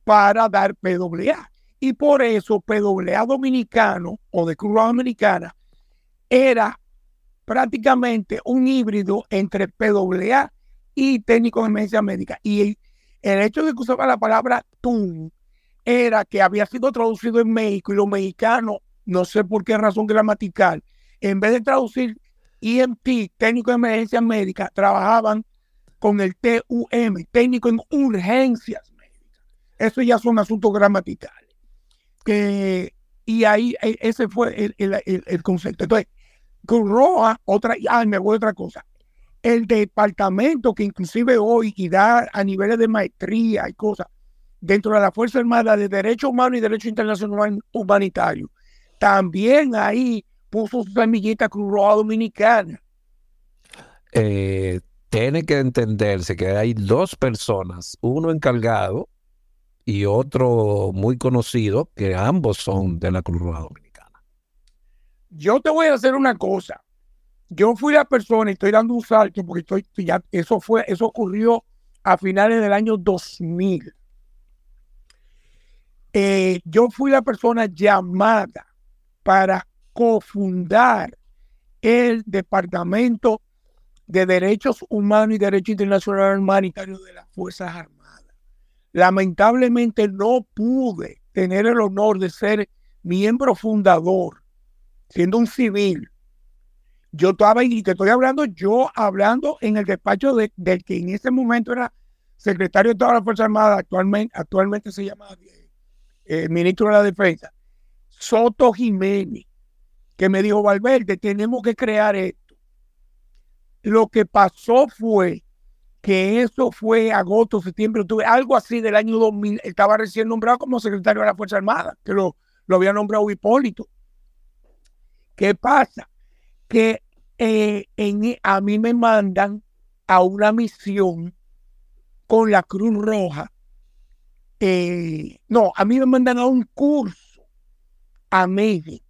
para dar PWA. Y por eso PWA dominicano o de Cruz Americana era prácticamente un híbrido entre PWA y técnico de emergencia médica. Y el hecho de que usaba la palabra TUN era que había sido traducido en México y los mexicanos, no sé por qué razón gramatical, en vez de traducir EMT, técnico de emergencia médica, trabajaban con el TUM, técnico en urgencias médicas. Eso ya son asuntos gramaticales. y ahí e, ese fue el, concepto. Entonces, Cruz Roja, otra, ah, me voy a otra cosa. El departamento que inclusive hoy da a niveles de maestría y cosas dentro de la Fuerza Armada de Derecho Humano y Derecho Internacional Humanitario, también ahí puso su semillita Cruz Roja Dominicana. Eh, tiene que entenderse que hay dos personas, uno encargado y otro muy conocido, que ambos son de la Cruz Roja Dominicana. Yo te voy a hacer una cosa. Yo fui la persona y estoy dando un salto porque estoy ya eso fue eso ocurrió a finales del año 2000. Eh, yo fui la persona llamada para cofundar el Departamento de Derechos Humanos y Derecho Internacional Humanitario de las Fuerzas Armadas. Lamentablemente no pude tener el honor de ser miembro fundador siendo un civil, yo estaba, y te estoy hablando, yo hablando en el despacho de, del que en ese momento era secretario de toda la Fuerza Armada, actualmente, actualmente se llama eh, ministro de la Defensa, Soto Jiménez, que me dijo, Valverde, tenemos que crear esto. Lo que pasó fue que eso fue agosto, septiembre, octubre, algo así del año 2000, estaba recién nombrado como secretario de la Fuerza Armada, que lo, lo había nombrado Hipólito. ¿Qué pasa? Que eh, a mí me mandan a una misión con la Cruz Roja. Eh, no, a mí me mandan a un curso a México.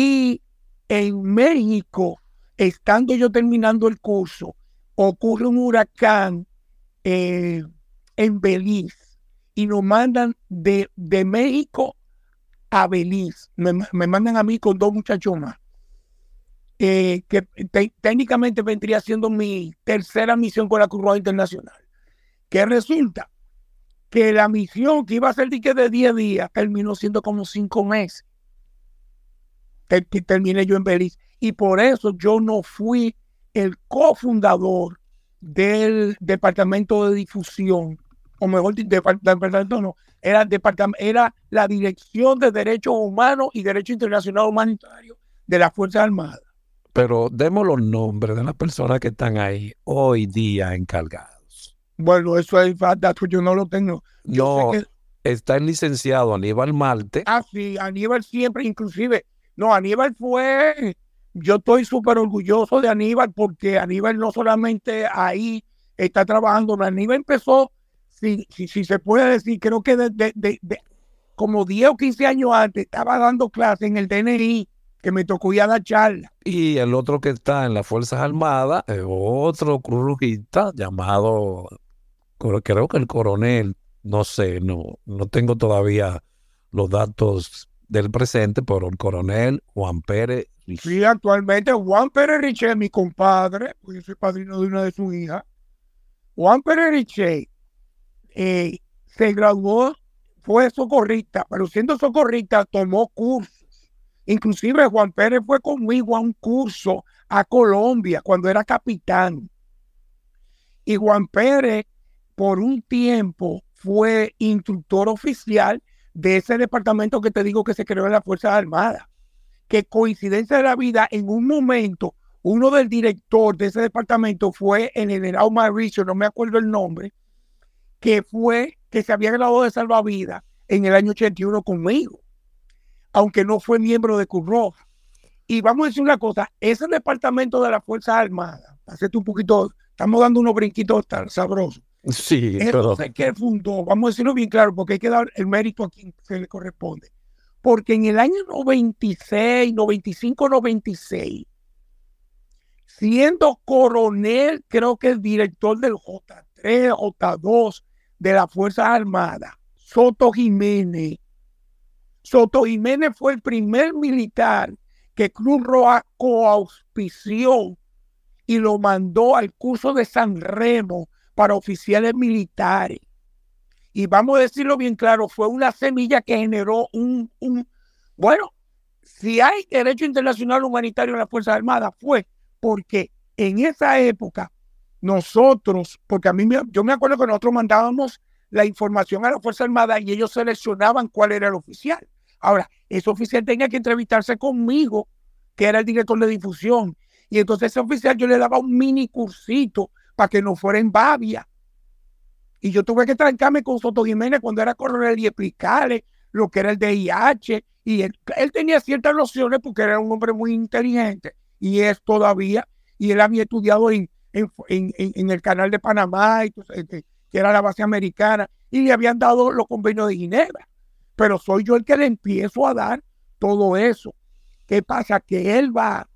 Y en México, estando yo terminando el curso, ocurre un huracán eh, en Belice y nos mandan de, de México a Belice. Me, mandan a mí con dos muchachos más. Eh, que técnicamente vendría siendo mi tercera misión con la Cruz Roja Internacional. Que resulta que la misión que iba a ser de 10 días terminó siendo como 5 meses. Terminé yo en Belice. Y por eso yo no fui el cofundador del Departamento de Difusión, o mejor, departamento no, era, departamento, era la Dirección de Derechos Humanos y Derecho Internacional Humanitario de las Fuerzas Armadas. Pero demos los nombres de las personas que están ahí hoy día encargados. Bueno, eso es dato, yo no lo tengo. no, está el licenciado Aníbal Marte. Ah, sí, Aníbal siempre, inclusive, no, Aníbal fue yo estoy súper orgulloso de Aníbal porque Aníbal no solamente ahí está trabajando, Aníbal empezó, si, si, se puede decir, creo que de, como 10 o 15 años antes estaba dando clase en el DNI, que me tocó ir a la charla. Y el otro que está en las Fuerzas Armadas, otro crujista llamado, creo que el coronel, no sé, no, no tengo todavía los datos del presente, pero el coronel Juan Pérez Sí, actualmente Juan Pérez Richet, mi compadre, pues yo soy padrino de una de sus hijas. Juan Pérez Richet eh, se graduó, fue socorrista, pero siendo socorrista tomó cursos. Inclusive Juan Pérez fue conmigo a un curso a Colombia cuando era capitán. Y Juan Pérez por un tiempo fue instructor oficial de ese departamento que te digo que se creó en las Fuerzas Armadas que coincidencia de la vida, en un momento, uno del director de ese departamento fue el general Mauricio, no me acuerdo el nombre, que fue, que se había graduado de salvavidas en el año 81 conmigo, aunque no fue miembro de Cruz Y vamos a decir una cosa, ese departamento de la Fuerza Armada, hacerte un poquito, estamos dando unos brinquitos tan sabrosos. Sí, pero... que fundó, vamos a decirlo bien claro, porque hay que dar el mérito a quien se le corresponde. Porque en el año 96, 95, 96, siendo coronel, creo que el director del J3, J2 de la Fuerza Armada, Soto Jiménez. Soto Jiménez fue el primer militar que Cruz Roja coauspició y lo mandó al curso de San Remo para oficiales militares y vamos a decirlo bien claro, fue una semilla que generó un, bueno, si hay derecho internacional humanitario en las Fuerzas Armadas, fue porque en esa época nosotros, porque a mí yo me acuerdo que nosotros mandábamos la información a la Fuerza Armada y ellos seleccionaban cuál era el oficial. Ahora, ese oficial tenía que entrevistarse conmigo, que era el director de difusión. Y entonces ese oficial yo le daba un mini cursito para que no fuera en Babia, y yo tuve que trancarme con Soto Jiménez cuando era coronel y explicarle lo que era el DIH. Y él, tenía ciertas nociones porque era un hombre muy inteligente y es todavía. Y él había estudiado en, en, el canal de Panamá, y, que, era la base americana, y le habían dado los convenios de Ginebra. Pero soy yo el que le empiezo a dar todo eso. ¿Qué pasa? Que él va,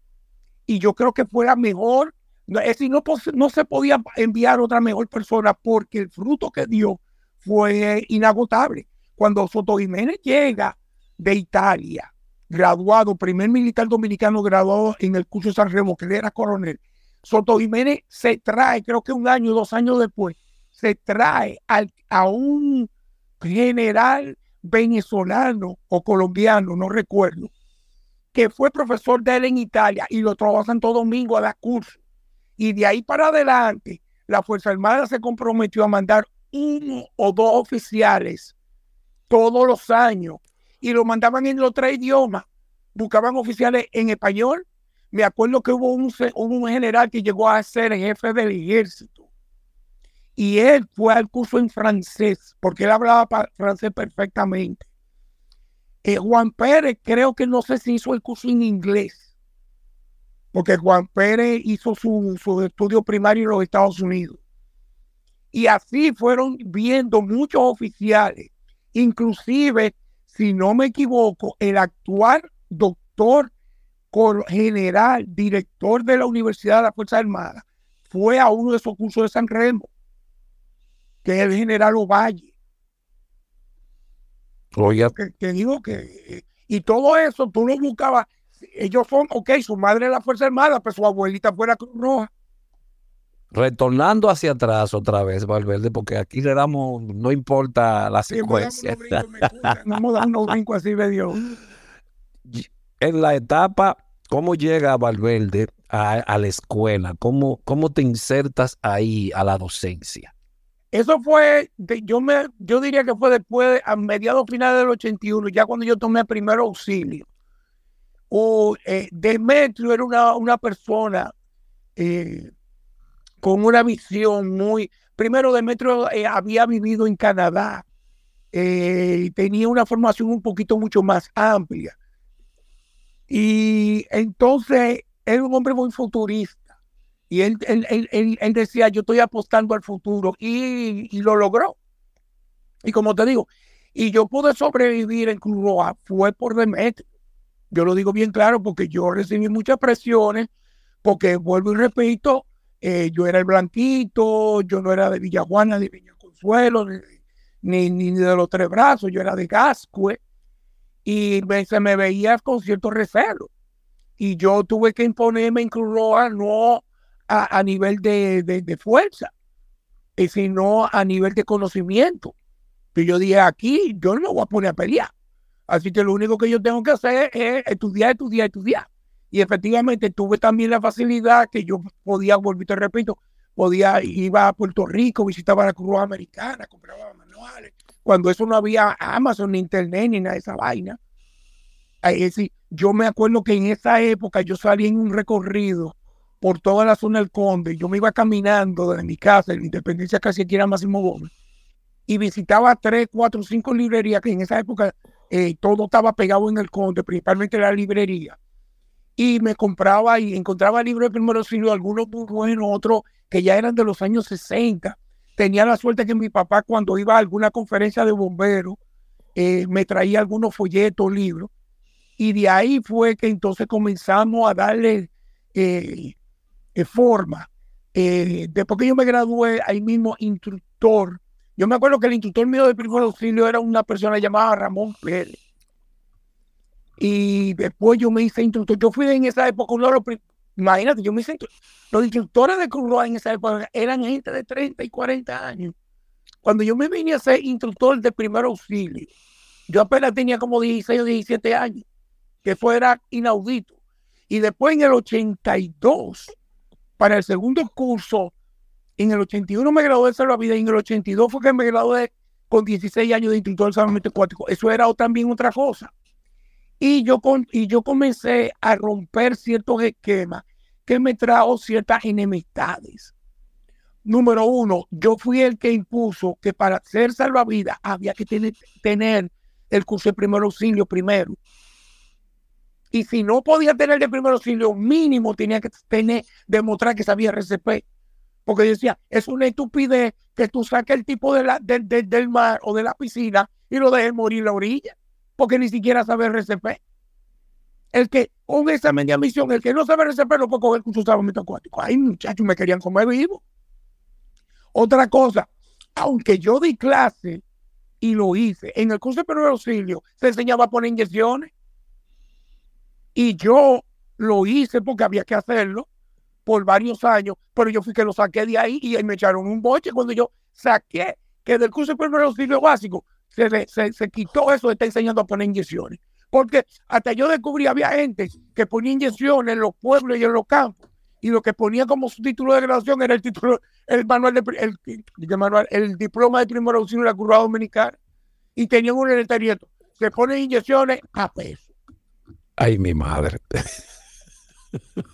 y yo creo que fue la mejor es decir, no, no se podía enviar otra mejor persona porque el fruto que dio fue inagotable. Cuando Soto Jiménez llega de Italia, graduado, primer militar dominicano graduado en el curso San Remo, que era coronel, Soto Jiménez se trae, creo que un año, dos años después, se trae a un general venezolano o colombiano, no recuerdo, que fue profesor de él en Italia y lo trajo a Santo Domingo a dar curso. Y de ahí para adelante, la Fuerza Armada se comprometió a mandar uno o dos oficiales todos los años y lo mandaban en los tres idiomas. Buscaban oficiales en español. Me acuerdo que hubo un, un general que llegó a ser jefe del ejército. Y él fue al curso en francés, porque él hablaba francés perfectamente. Eh, Juan Pérez creo que no sé si hizo el curso en inglés porque Juan Pérez hizo su, estudio primario en los Estados Unidos. Y así fueron viendo muchos oficiales, inclusive, si no me equivoco, el actual doctor general, director de la Universidad de la Fuerza Armada, fue a uno de esos cursos de San Remo, que es el general Ovalle. Oye. Que, digo que, y todo eso tú lo buscabas ellos son, ok, su madre es la Fuerza Armada, pero su abuelita fue la Cruz Roja. Retornando hacia atrás otra vez, Valverde, porque aquí le damos, no importa la secuencia. Vamos a dar unos brincos así, me dio. En la etapa ¿Cómo llega Valverde a, la escuela? ¿Cómo, ¿Cómo te insertas ahí a la docencia? Eso fue, yo, me, yo diría que fue después, a mediados finales del 81, ya cuando yo tomé el primer auxilio. Eh, Demetrio era una, una persona eh, con una visión muy... Primero, Demetrio eh, había vivido en Canadá, eh, tenía una formación un poquito mucho más amplia. Y entonces era un hombre muy futurista. Y él, él, decía, yo estoy apostando al futuro. Y, lo logró. Y como te digo, y yo pude sobrevivir en Cruz fue por Demetrio. Yo lo digo bien claro porque yo recibí muchas presiones, porque vuelvo y repito, eh, yo era el blanquito, yo no era de Villajuana, de Viña Consuelo, ni, ni, de los tres brazos, yo era de Gascue y se me veía con cierto recelo. Y yo tuve que imponerme en Cruz no a, nivel de, de, fuerza, eh, sino a nivel de conocimiento. Y yo dije, aquí yo no me voy a poner a pelear. Así que lo único que yo tengo que hacer es estudiar, estudiar, estudiar. Y efectivamente tuve también la facilidad que yo podía, volver, te repito, podía, iba a Puerto Rico, visitaba la Cruz Americana, compraba manuales. Cuando eso no había Amazon, ni Internet, ni nada de esa vaina. Es decir, yo me acuerdo que en esa época yo salí en un recorrido por toda la zona del Conde. Yo me iba caminando desde mi casa, en la Independencia casi aquí era Máximo Gómez, y visitaba tres, cuatro, cinco librerías que en esa época eh, todo estaba pegado en el Conde, principalmente la librería y me compraba y encontraba libros de primer auxilio, algunos muy buenos, otros que ya eran de los años 60. Tenía la suerte que mi papá cuando iba a alguna conferencia de bomberos eh, me traía algunos folletos, libros. Y de ahí fue que entonces comenzamos a darle eh, forma. después que yo me gradué, ahí mismo instructor. Yo me acuerdo que el instructor mío de primer auxilio era una persona llamada Ramón Pérez y después yo me hice instructor. Yo fui en esa época uno de los Imagínate, yo me hice Los instructores de Cruz en esa época eran gente de 30 y 40 años. Cuando yo me vine a ser instructor de primer auxilio, yo apenas tenía como 16 o 17 años, que fuera inaudito. Y después en el 82, para el segundo curso, en el 81 me gradué de salvavidas y en el 82 fue que me gradué con 16 años de instructor de salvamento acuático. Eso era también otra cosa. Y yo, y yo comencé a romper ciertos esquemas que me trajo ciertas enemistades. Número uno, yo fui el que impuso que para ser salvavidas había que tener, tener el curso de primer auxilio primero. Y si no podía tener el primer auxilio mínimo, tenía que tener, demostrar que sabía RCP. Porque decía, es una estupidez que tú saques el tipo de la, del mar o de la piscina y lo dejes morir en la orilla porque ni siquiera sabe RCP. El que un examen de admisión, el que no sabe RCP no puede coger de salvamento acuático. Ay, muchachos, me querían comer vivo. Otra cosa, aunque yo di clase y lo hice, en el curso de primer auxilio se enseñaba a poner inyecciones. Y yo lo hice porque había que hacerlo por varios años, pero yo fui que lo saqué de ahí y me echaron un boche cuando yo saqué que del curso de primer auxilio básico se, quitó eso de estar enseñando a poner inyecciones. Porque hasta yo descubrí, había gente que ponía inyecciones en los pueblos y en los campos. Y lo que ponía como su título de graduación era el título, el manual de, el, manual, el diploma de primer auxilio de la Curva Dominicana. Y tenían un letrerito. Se ponen inyecciones a peso. Ay, mi madre.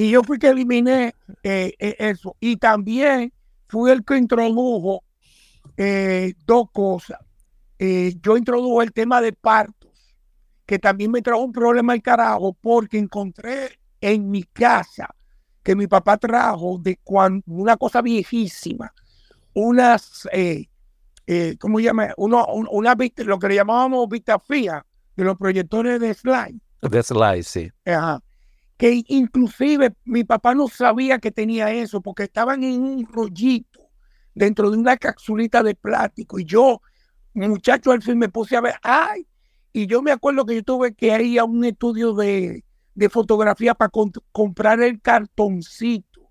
y yo fui que eliminé eh, eh, eso. Y también fui el que introdujo eh, dos cosas. Eh, yo introdujo el tema de partos, que también me trajo un problema al carajo porque encontré en mi casa que mi papá trajo de cuando, una cosa viejísima, unas, eh, eh, ¿cómo se llama? Uno, una, lo que le llamábamos fija de los proyectores de slide. De slide, sí. Ajá. Que inclusive mi papá no sabía que tenía eso porque estaban en un rollito dentro de una capsulita de plástico y yo muchacho al fin me puse a ver, ay, y yo me acuerdo que yo tuve que ir a un estudio de, fotografía para comprar el cartoncito.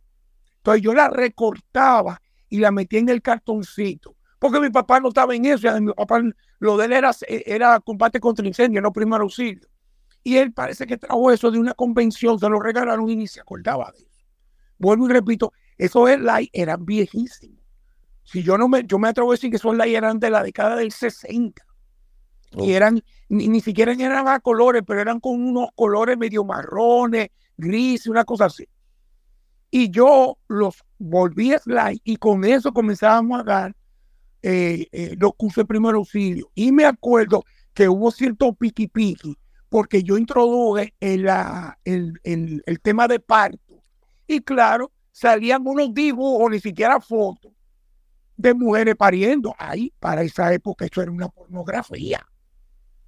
Entonces yo la recortaba y la metía en el cartoncito. Porque mi papá no estaba en eso, mi papá lo de él era, era combate contra incendio, no primer auxilio. Y él parece que trajo eso de una convención, se lo regalaron y ni se acordaba de eso. Vuelvo y repito, esos light eran viejísimos. Si yo no me, yo me atrevo a decir que esos light eran de la década del 60. Y eran, ni, siquiera eran a colores, pero eran con unos colores medio marrones, grises, una cosa así. Y yo los volví a slide y con eso comenzábamos a dar eh, eh, los cursos de primer auxilio. Y me acuerdo que hubo cierto piqui piqui porque yo introduje el, el, el, tema de parto. Y claro, salían unos dibujos, ni siquiera fotos, de mujeres pariendo. Ahí, para esa época, eso era una pornografía.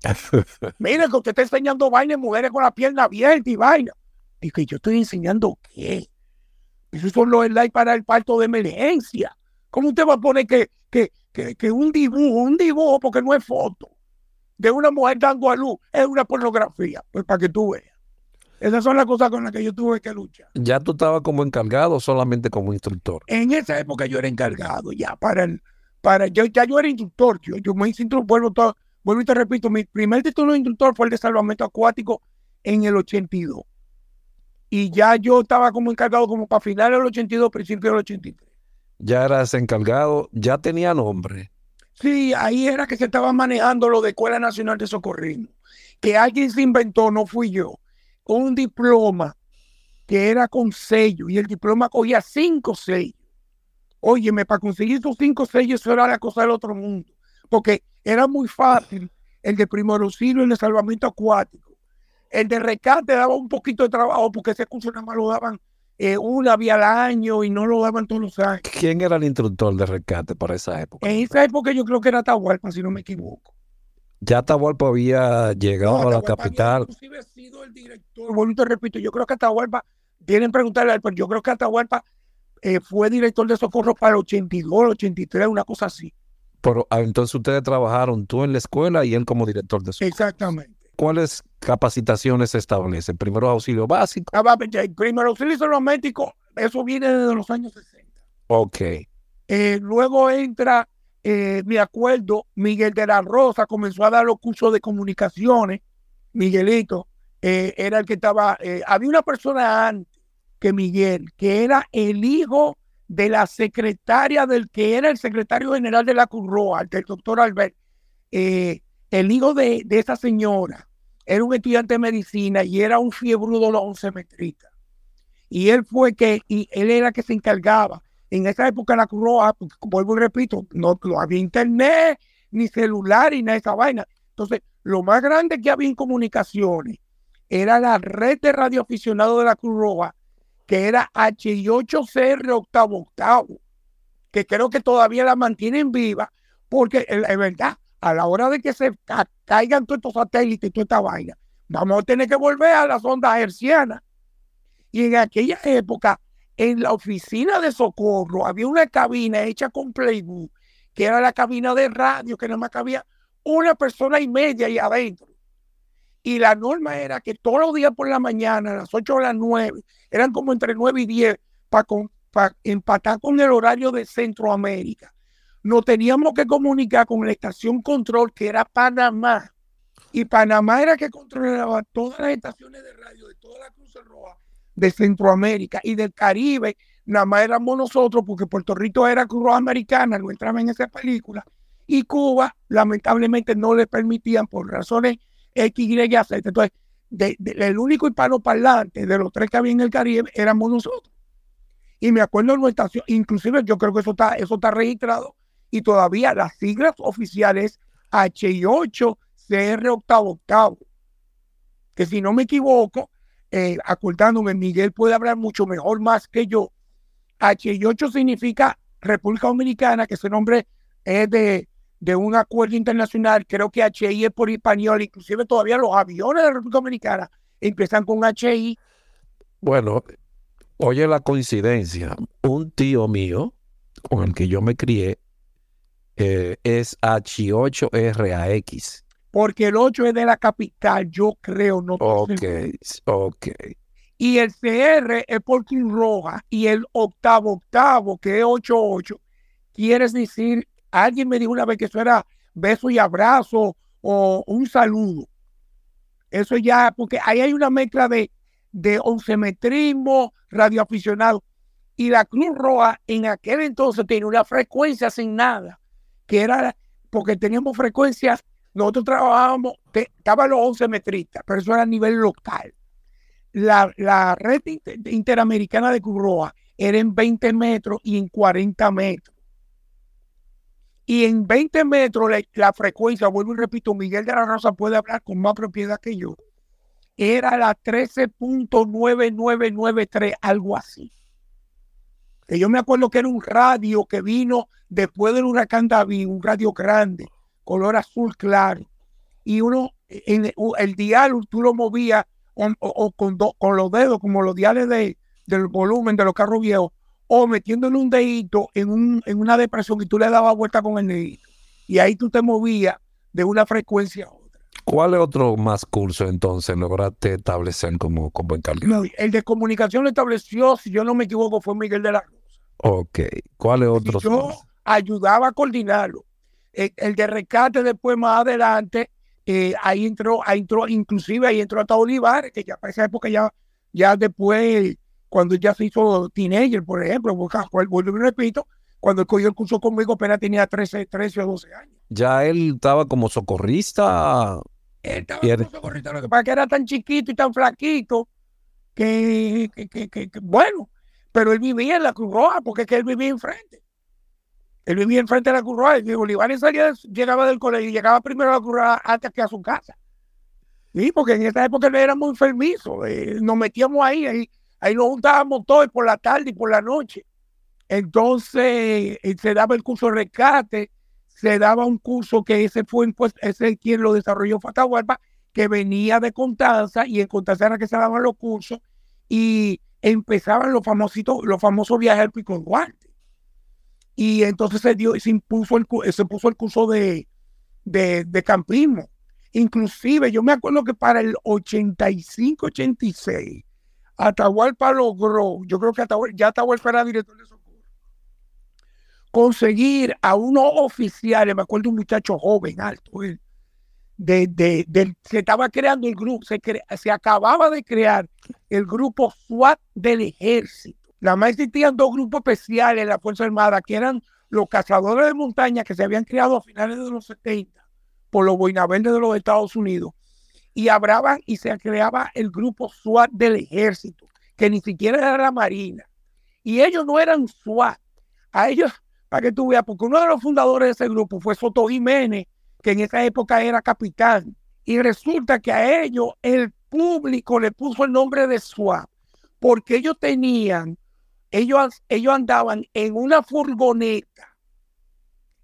Mire que usted está enseñando vaina de mujeres con la pierna abierta y vaina. Dije, yo estoy enseñando qué. Esos son los slides para el parto de emergencia. ¿Cómo usted va a poner que, que, que, que un dibujo, un dibujo, porque no es foto, de una mujer dando a luz es una pornografía? Pues para que tú veas. Esas son las cosas con las que yo tuve que luchar. ¿Ya tú estabas como encargado o solamente como instructor? En esa época yo era encargado ya para el, para yo ya yo era instructor, yo, yo me hice instructor, vuelvo, todo, vuelvo y te repito, mi primer título de instructor fue el de salvamento acuático en el 82. Y ya yo estaba como encargado como para finales del 82, principio del 83. Ya eras encargado, ya tenía nombre. Sí, ahí era que se estaba manejando lo de Escuela Nacional de Socorrismo. Que alguien se inventó, no fui yo un diploma que era con sello y el diploma cogía cinco sellos. Óyeme, para conseguir esos cinco sellos eso era la cosa del otro mundo, porque era muy fácil el de primer auxilio, el de salvamento acuático. El de rescate daba un poquito de trabajo porque ese curso nada más lo daban eh, una vez al año y no lo daban todos los años. ¿Quién era el instructor de rescate para esa época? En esa época yo creo que era Tahualpa, si no me equivoco. Ya Atahualpa había llegado a la capital. inclusive sido el director. Bueno, te repito, yo creo que Atahualpa, tienen preguntarle, pero yo creo que Atahualpa eh, fue director de socorro para el 82, 83, una cosa así. Pero ah, entonces ustedes trabajaron tú en la escuela y él como director de socorro. Exactamente. ¿Cuáles capacitaciones se establecen? Primero auxilio básico. Ah, primero auxilio médico, eso viene desde los años 60. Ok. Eh, luego entra eh, me acuerdo, Miguel de la Rosa comenzó a dar los cursos de comunicaciones. Miguelito eh, era el que estaba. Eh, había una persona antes que Miguel, que era el hijo de la secretaria del que era el secretario general de la Curroa, del doctor Albert. el hijo de, esa señora era un estudiante de medicina y era un fiebrudo los once metritas. Y él fue que, y él era que se encargaba en esa época la Cruz Roja, vuelvo y repito, no, había internet, ni celular, ni nada de esa vaina. Entonces, lo más grande que había en comunicaciones era la red de radioaficionados de la Cruz Roja, que era H8CR octavo octavo, que creo que todavía la mantienen viva, porque es verdad, a la hora de que se caigan todos estos satélites y toda esta vaina, vamos a tener que volver a las ondas hercianas. Y en aquella época en la oficina de socorro había una cabina hecha con Playbook, que era la cabina de radio, que nada más cabía una persona y media ahí adentro. Y la norma era que todos los días por la mañana, a las 8 o las 9, eran como entre 9 y 10, para empatar con el horario de Centroamérica. Nos teníamos que comunicar con la estación control, que era Panamá. Y Panamá era que controlaba todas las estaciones de radio de toda la Cruz Roja de Centroamérica y del Caribe, nada más éramos nosotros, porque Puerto Rico era Cruz Americana, no entraba en esa película, y Cuba, lamentablemente, no le permitían por razones X, Y, Z. Entonces, el único hispanoparlante de los tres que había en el Caribe éramos nosotros. Y me acuerdo en nuestra estación, inclusive yo creo que eso está, eso está registrado, y todavía las siglas oficiales H8 CR octavo octavo, que si no me equivoco, eh, acordándome, Miguel puede hablar mucho mejor más que yo. H8 significa República Dominicana, que ese nombre es de, de un acuerdo internacional. Creo que HI es por español, inclusive todavía los aviones de la República Dominicana empiezan con HI. Bueno, oye la coincidencia. Un tío mío con el que yo me crié eh, es H8RAX porque el 8 es de la capital, yo creo, no. Ok, ok. Y el CR es por Roja y el octavo octavo, que es 88, quieres decir, alguien me dijo una vez que eso era beso y abrazo o un saludo. Eso ya, porque ahí hay una mezcla de, de oncemetrismo, radioaficionado. Y la Cruz Roja en aquel entonces tenía una frecuencia sin nada, que era porque teníamos frecuencias, nosotros trabajábamos, estaban los 11 metristas, pero eso era a nivel local. La, la red interamericana de Cruz Roja era en 20 metros y en 40 metros. Y en 20 metros la, frecuencia, vuelvo y repito, Miguel de la Rosa puede hablar con más propiedad que yo, era la 13.9993, algo así. Que yo me acuerdo que era un radio que vino después del huracán David, un radio grande, color azul claro. Y uno, en el, dial, tú lo movías o, con, con, los dedos, como los diales de, del volumen de los carros viejos, o metiéndole un dedito en, un, en una depresión y tú le dabas vuelta con el dedito. Y ahí tú te movías de una frecuencia a otra. ¿Cuál es otro más curso entonces lograste establecer como, como encargado? el de comunicación lo estableció, si yo no me equivoco, fue Miguel de la Rosa. Ok. ¿Cuál es otro? Yo ayudaba a coordinarlo. El, de rescate después más adelante, eh, ahí entró, ahí entró, inclusive ahí entró hasta Olivares, que ya para esa época ya, ya después cuando ya se hizo teenager, por ejemplo, vuelvo y repito, cuando él cogió el curso conmigo apenas tenía 13, 13 o 12 años. Ya él estaba como socorrista. Él estaba como socorrista, lo que pasa que era tan chiquito y tan flaquito que, que, bueno, pero él vivía en la Cruz Roja porque es que él vivía enfrente. Él vivía enfrente de la Cruz Roja y Olivares salía, llegaba del colegio y llegaba primero a la Cruz Roja antes que a su casa. Sí, porque en esa época él era muy enfermizo. Eh, nos metíamos ahí, ahí Ahí nos juntábamos todos por la tarde y por la noche. Entonces eh, se daba el curso de rescate, se daba un curso que ese fue pues, ese quien lo desarrolló Fatahualpa, que venía de Contanza y en Contanza era que se daban los cursos y empezaban los famositos, los famosos viajes al Pico Duarte. Y entonces se dio, se impuso el, se puso el curso de, de, de campismo. Inclusive yo me acuerdo que para el 85-86 Atahualpa logró, yo creo que Atahualpa, ya Atahualpa era director de socorro, conseguir a unos oficiales, me acuerdo un muchacho joven, alto, de, de, se estaba creando el grupo, se, se acababa de crear el grupo SWAT del ejército. La más existían dos grupos especiales en la Fuerza Armada, que eran los cazadores de montaña que se habían creado a finales de los 70 por los boinaverdes de los Estados Unidos y abraban y se creaba el grupo SWAT del ejército, que ni siquiera era la Marina. Y ellos no eran SWAT. A ellos, para que tú veas, porque uno de los fundadores de ese grupo fue Soto Jiménez, que en esa época era capitán. Y resulta que a ellos el público le puso el nombre de SWAT, porque ellos tenían, ellos, ellos andaban en una furgoneta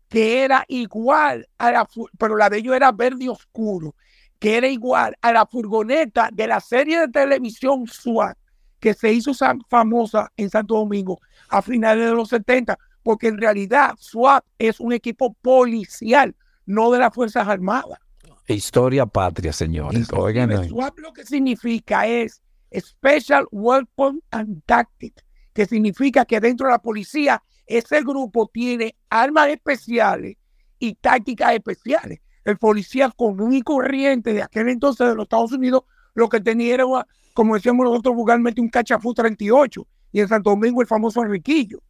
que era igual a la, pero la de ellos era verde oscuro que era igual a la furgoneta de la serie de televisión SWAT que se hizo famosa en Santo Domingo a finales de los 70, porque en realidad SWAT es un equipo policial, no de las Fuerzas Armadas. Historia patria, señores. SWAT lo que significa es Special Weapon and Tactics, que significa que dentro de la policía ese grupo tiene armas especiales y tácticas especiales el policía común y corriente de aquel entonces de los Estados Unidos, lo que tenía era, como decíamos nosotros vulgarmente, un cachafú 38, y en Santo Domingo el famoso Enriquillo.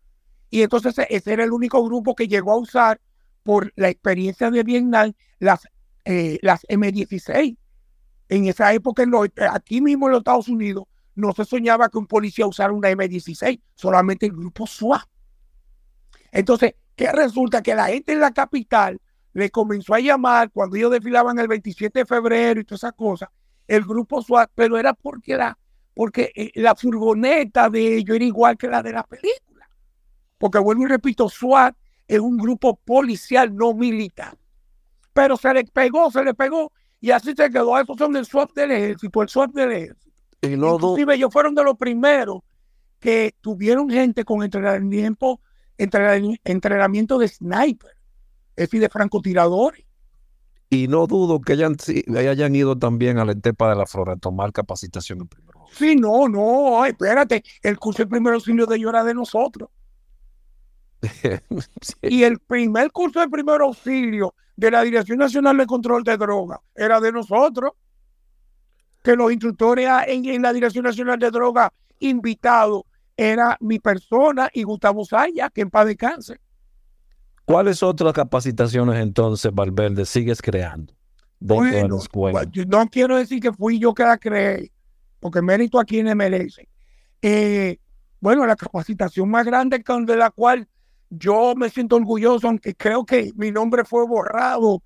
Y entonces ese era el único grupo que llegó a usar, por la experiencia de Vietnam, las, eh, las M16. En esa época, aquí mismo en los Estados Unidos, no se soñaba que un policía usara una M16, solamente el grupo SWAT. Entonces, ¿qué resulta? Que la gente en la capital le comenzó a llamar cuando ellos desfilaban el 27 de febrero y todas esas cosas, el grupo SWAT, pero era porque la, porque eh, la furgoneta de ellos era igual que la de la película. Porque vuelvo y repito, SWAT es un grupo policial no militar. Pero se le pegó, se le pegó, y así se quedó. Esos son el SWAT del ejército, el SWAT del ejército. Y Inclusive ellos fueron de los primeros que tuvieron gente con entrenamiento, entrenamiento de sniper es de francotiradores. Y no dudo que hayan, hayan ido también a la Entepa de la Flora a tomar capacitación en primero. Sí, no, no, espérate, el curso de primer auxilio de ellos era de nosotros. Y el primer curso de primer auxilio de la Dirección Nacional de Control de Drogas era de nosotros. que los instructores en, la Dirección Nacional de Drogas invitados era mi persona y Gustavo Saya, que en paz descanse. ¿Cuáles otras capacitaciones entonces, Valverde, sigues creando dentro de la escuela? no quiero decir que fui yo que la creé, porque mérito a quienes merecen. Eh, bueno, la capacitación más grande de la cual yo me siento orgulloso, aunque creo que mi nombre fue borrado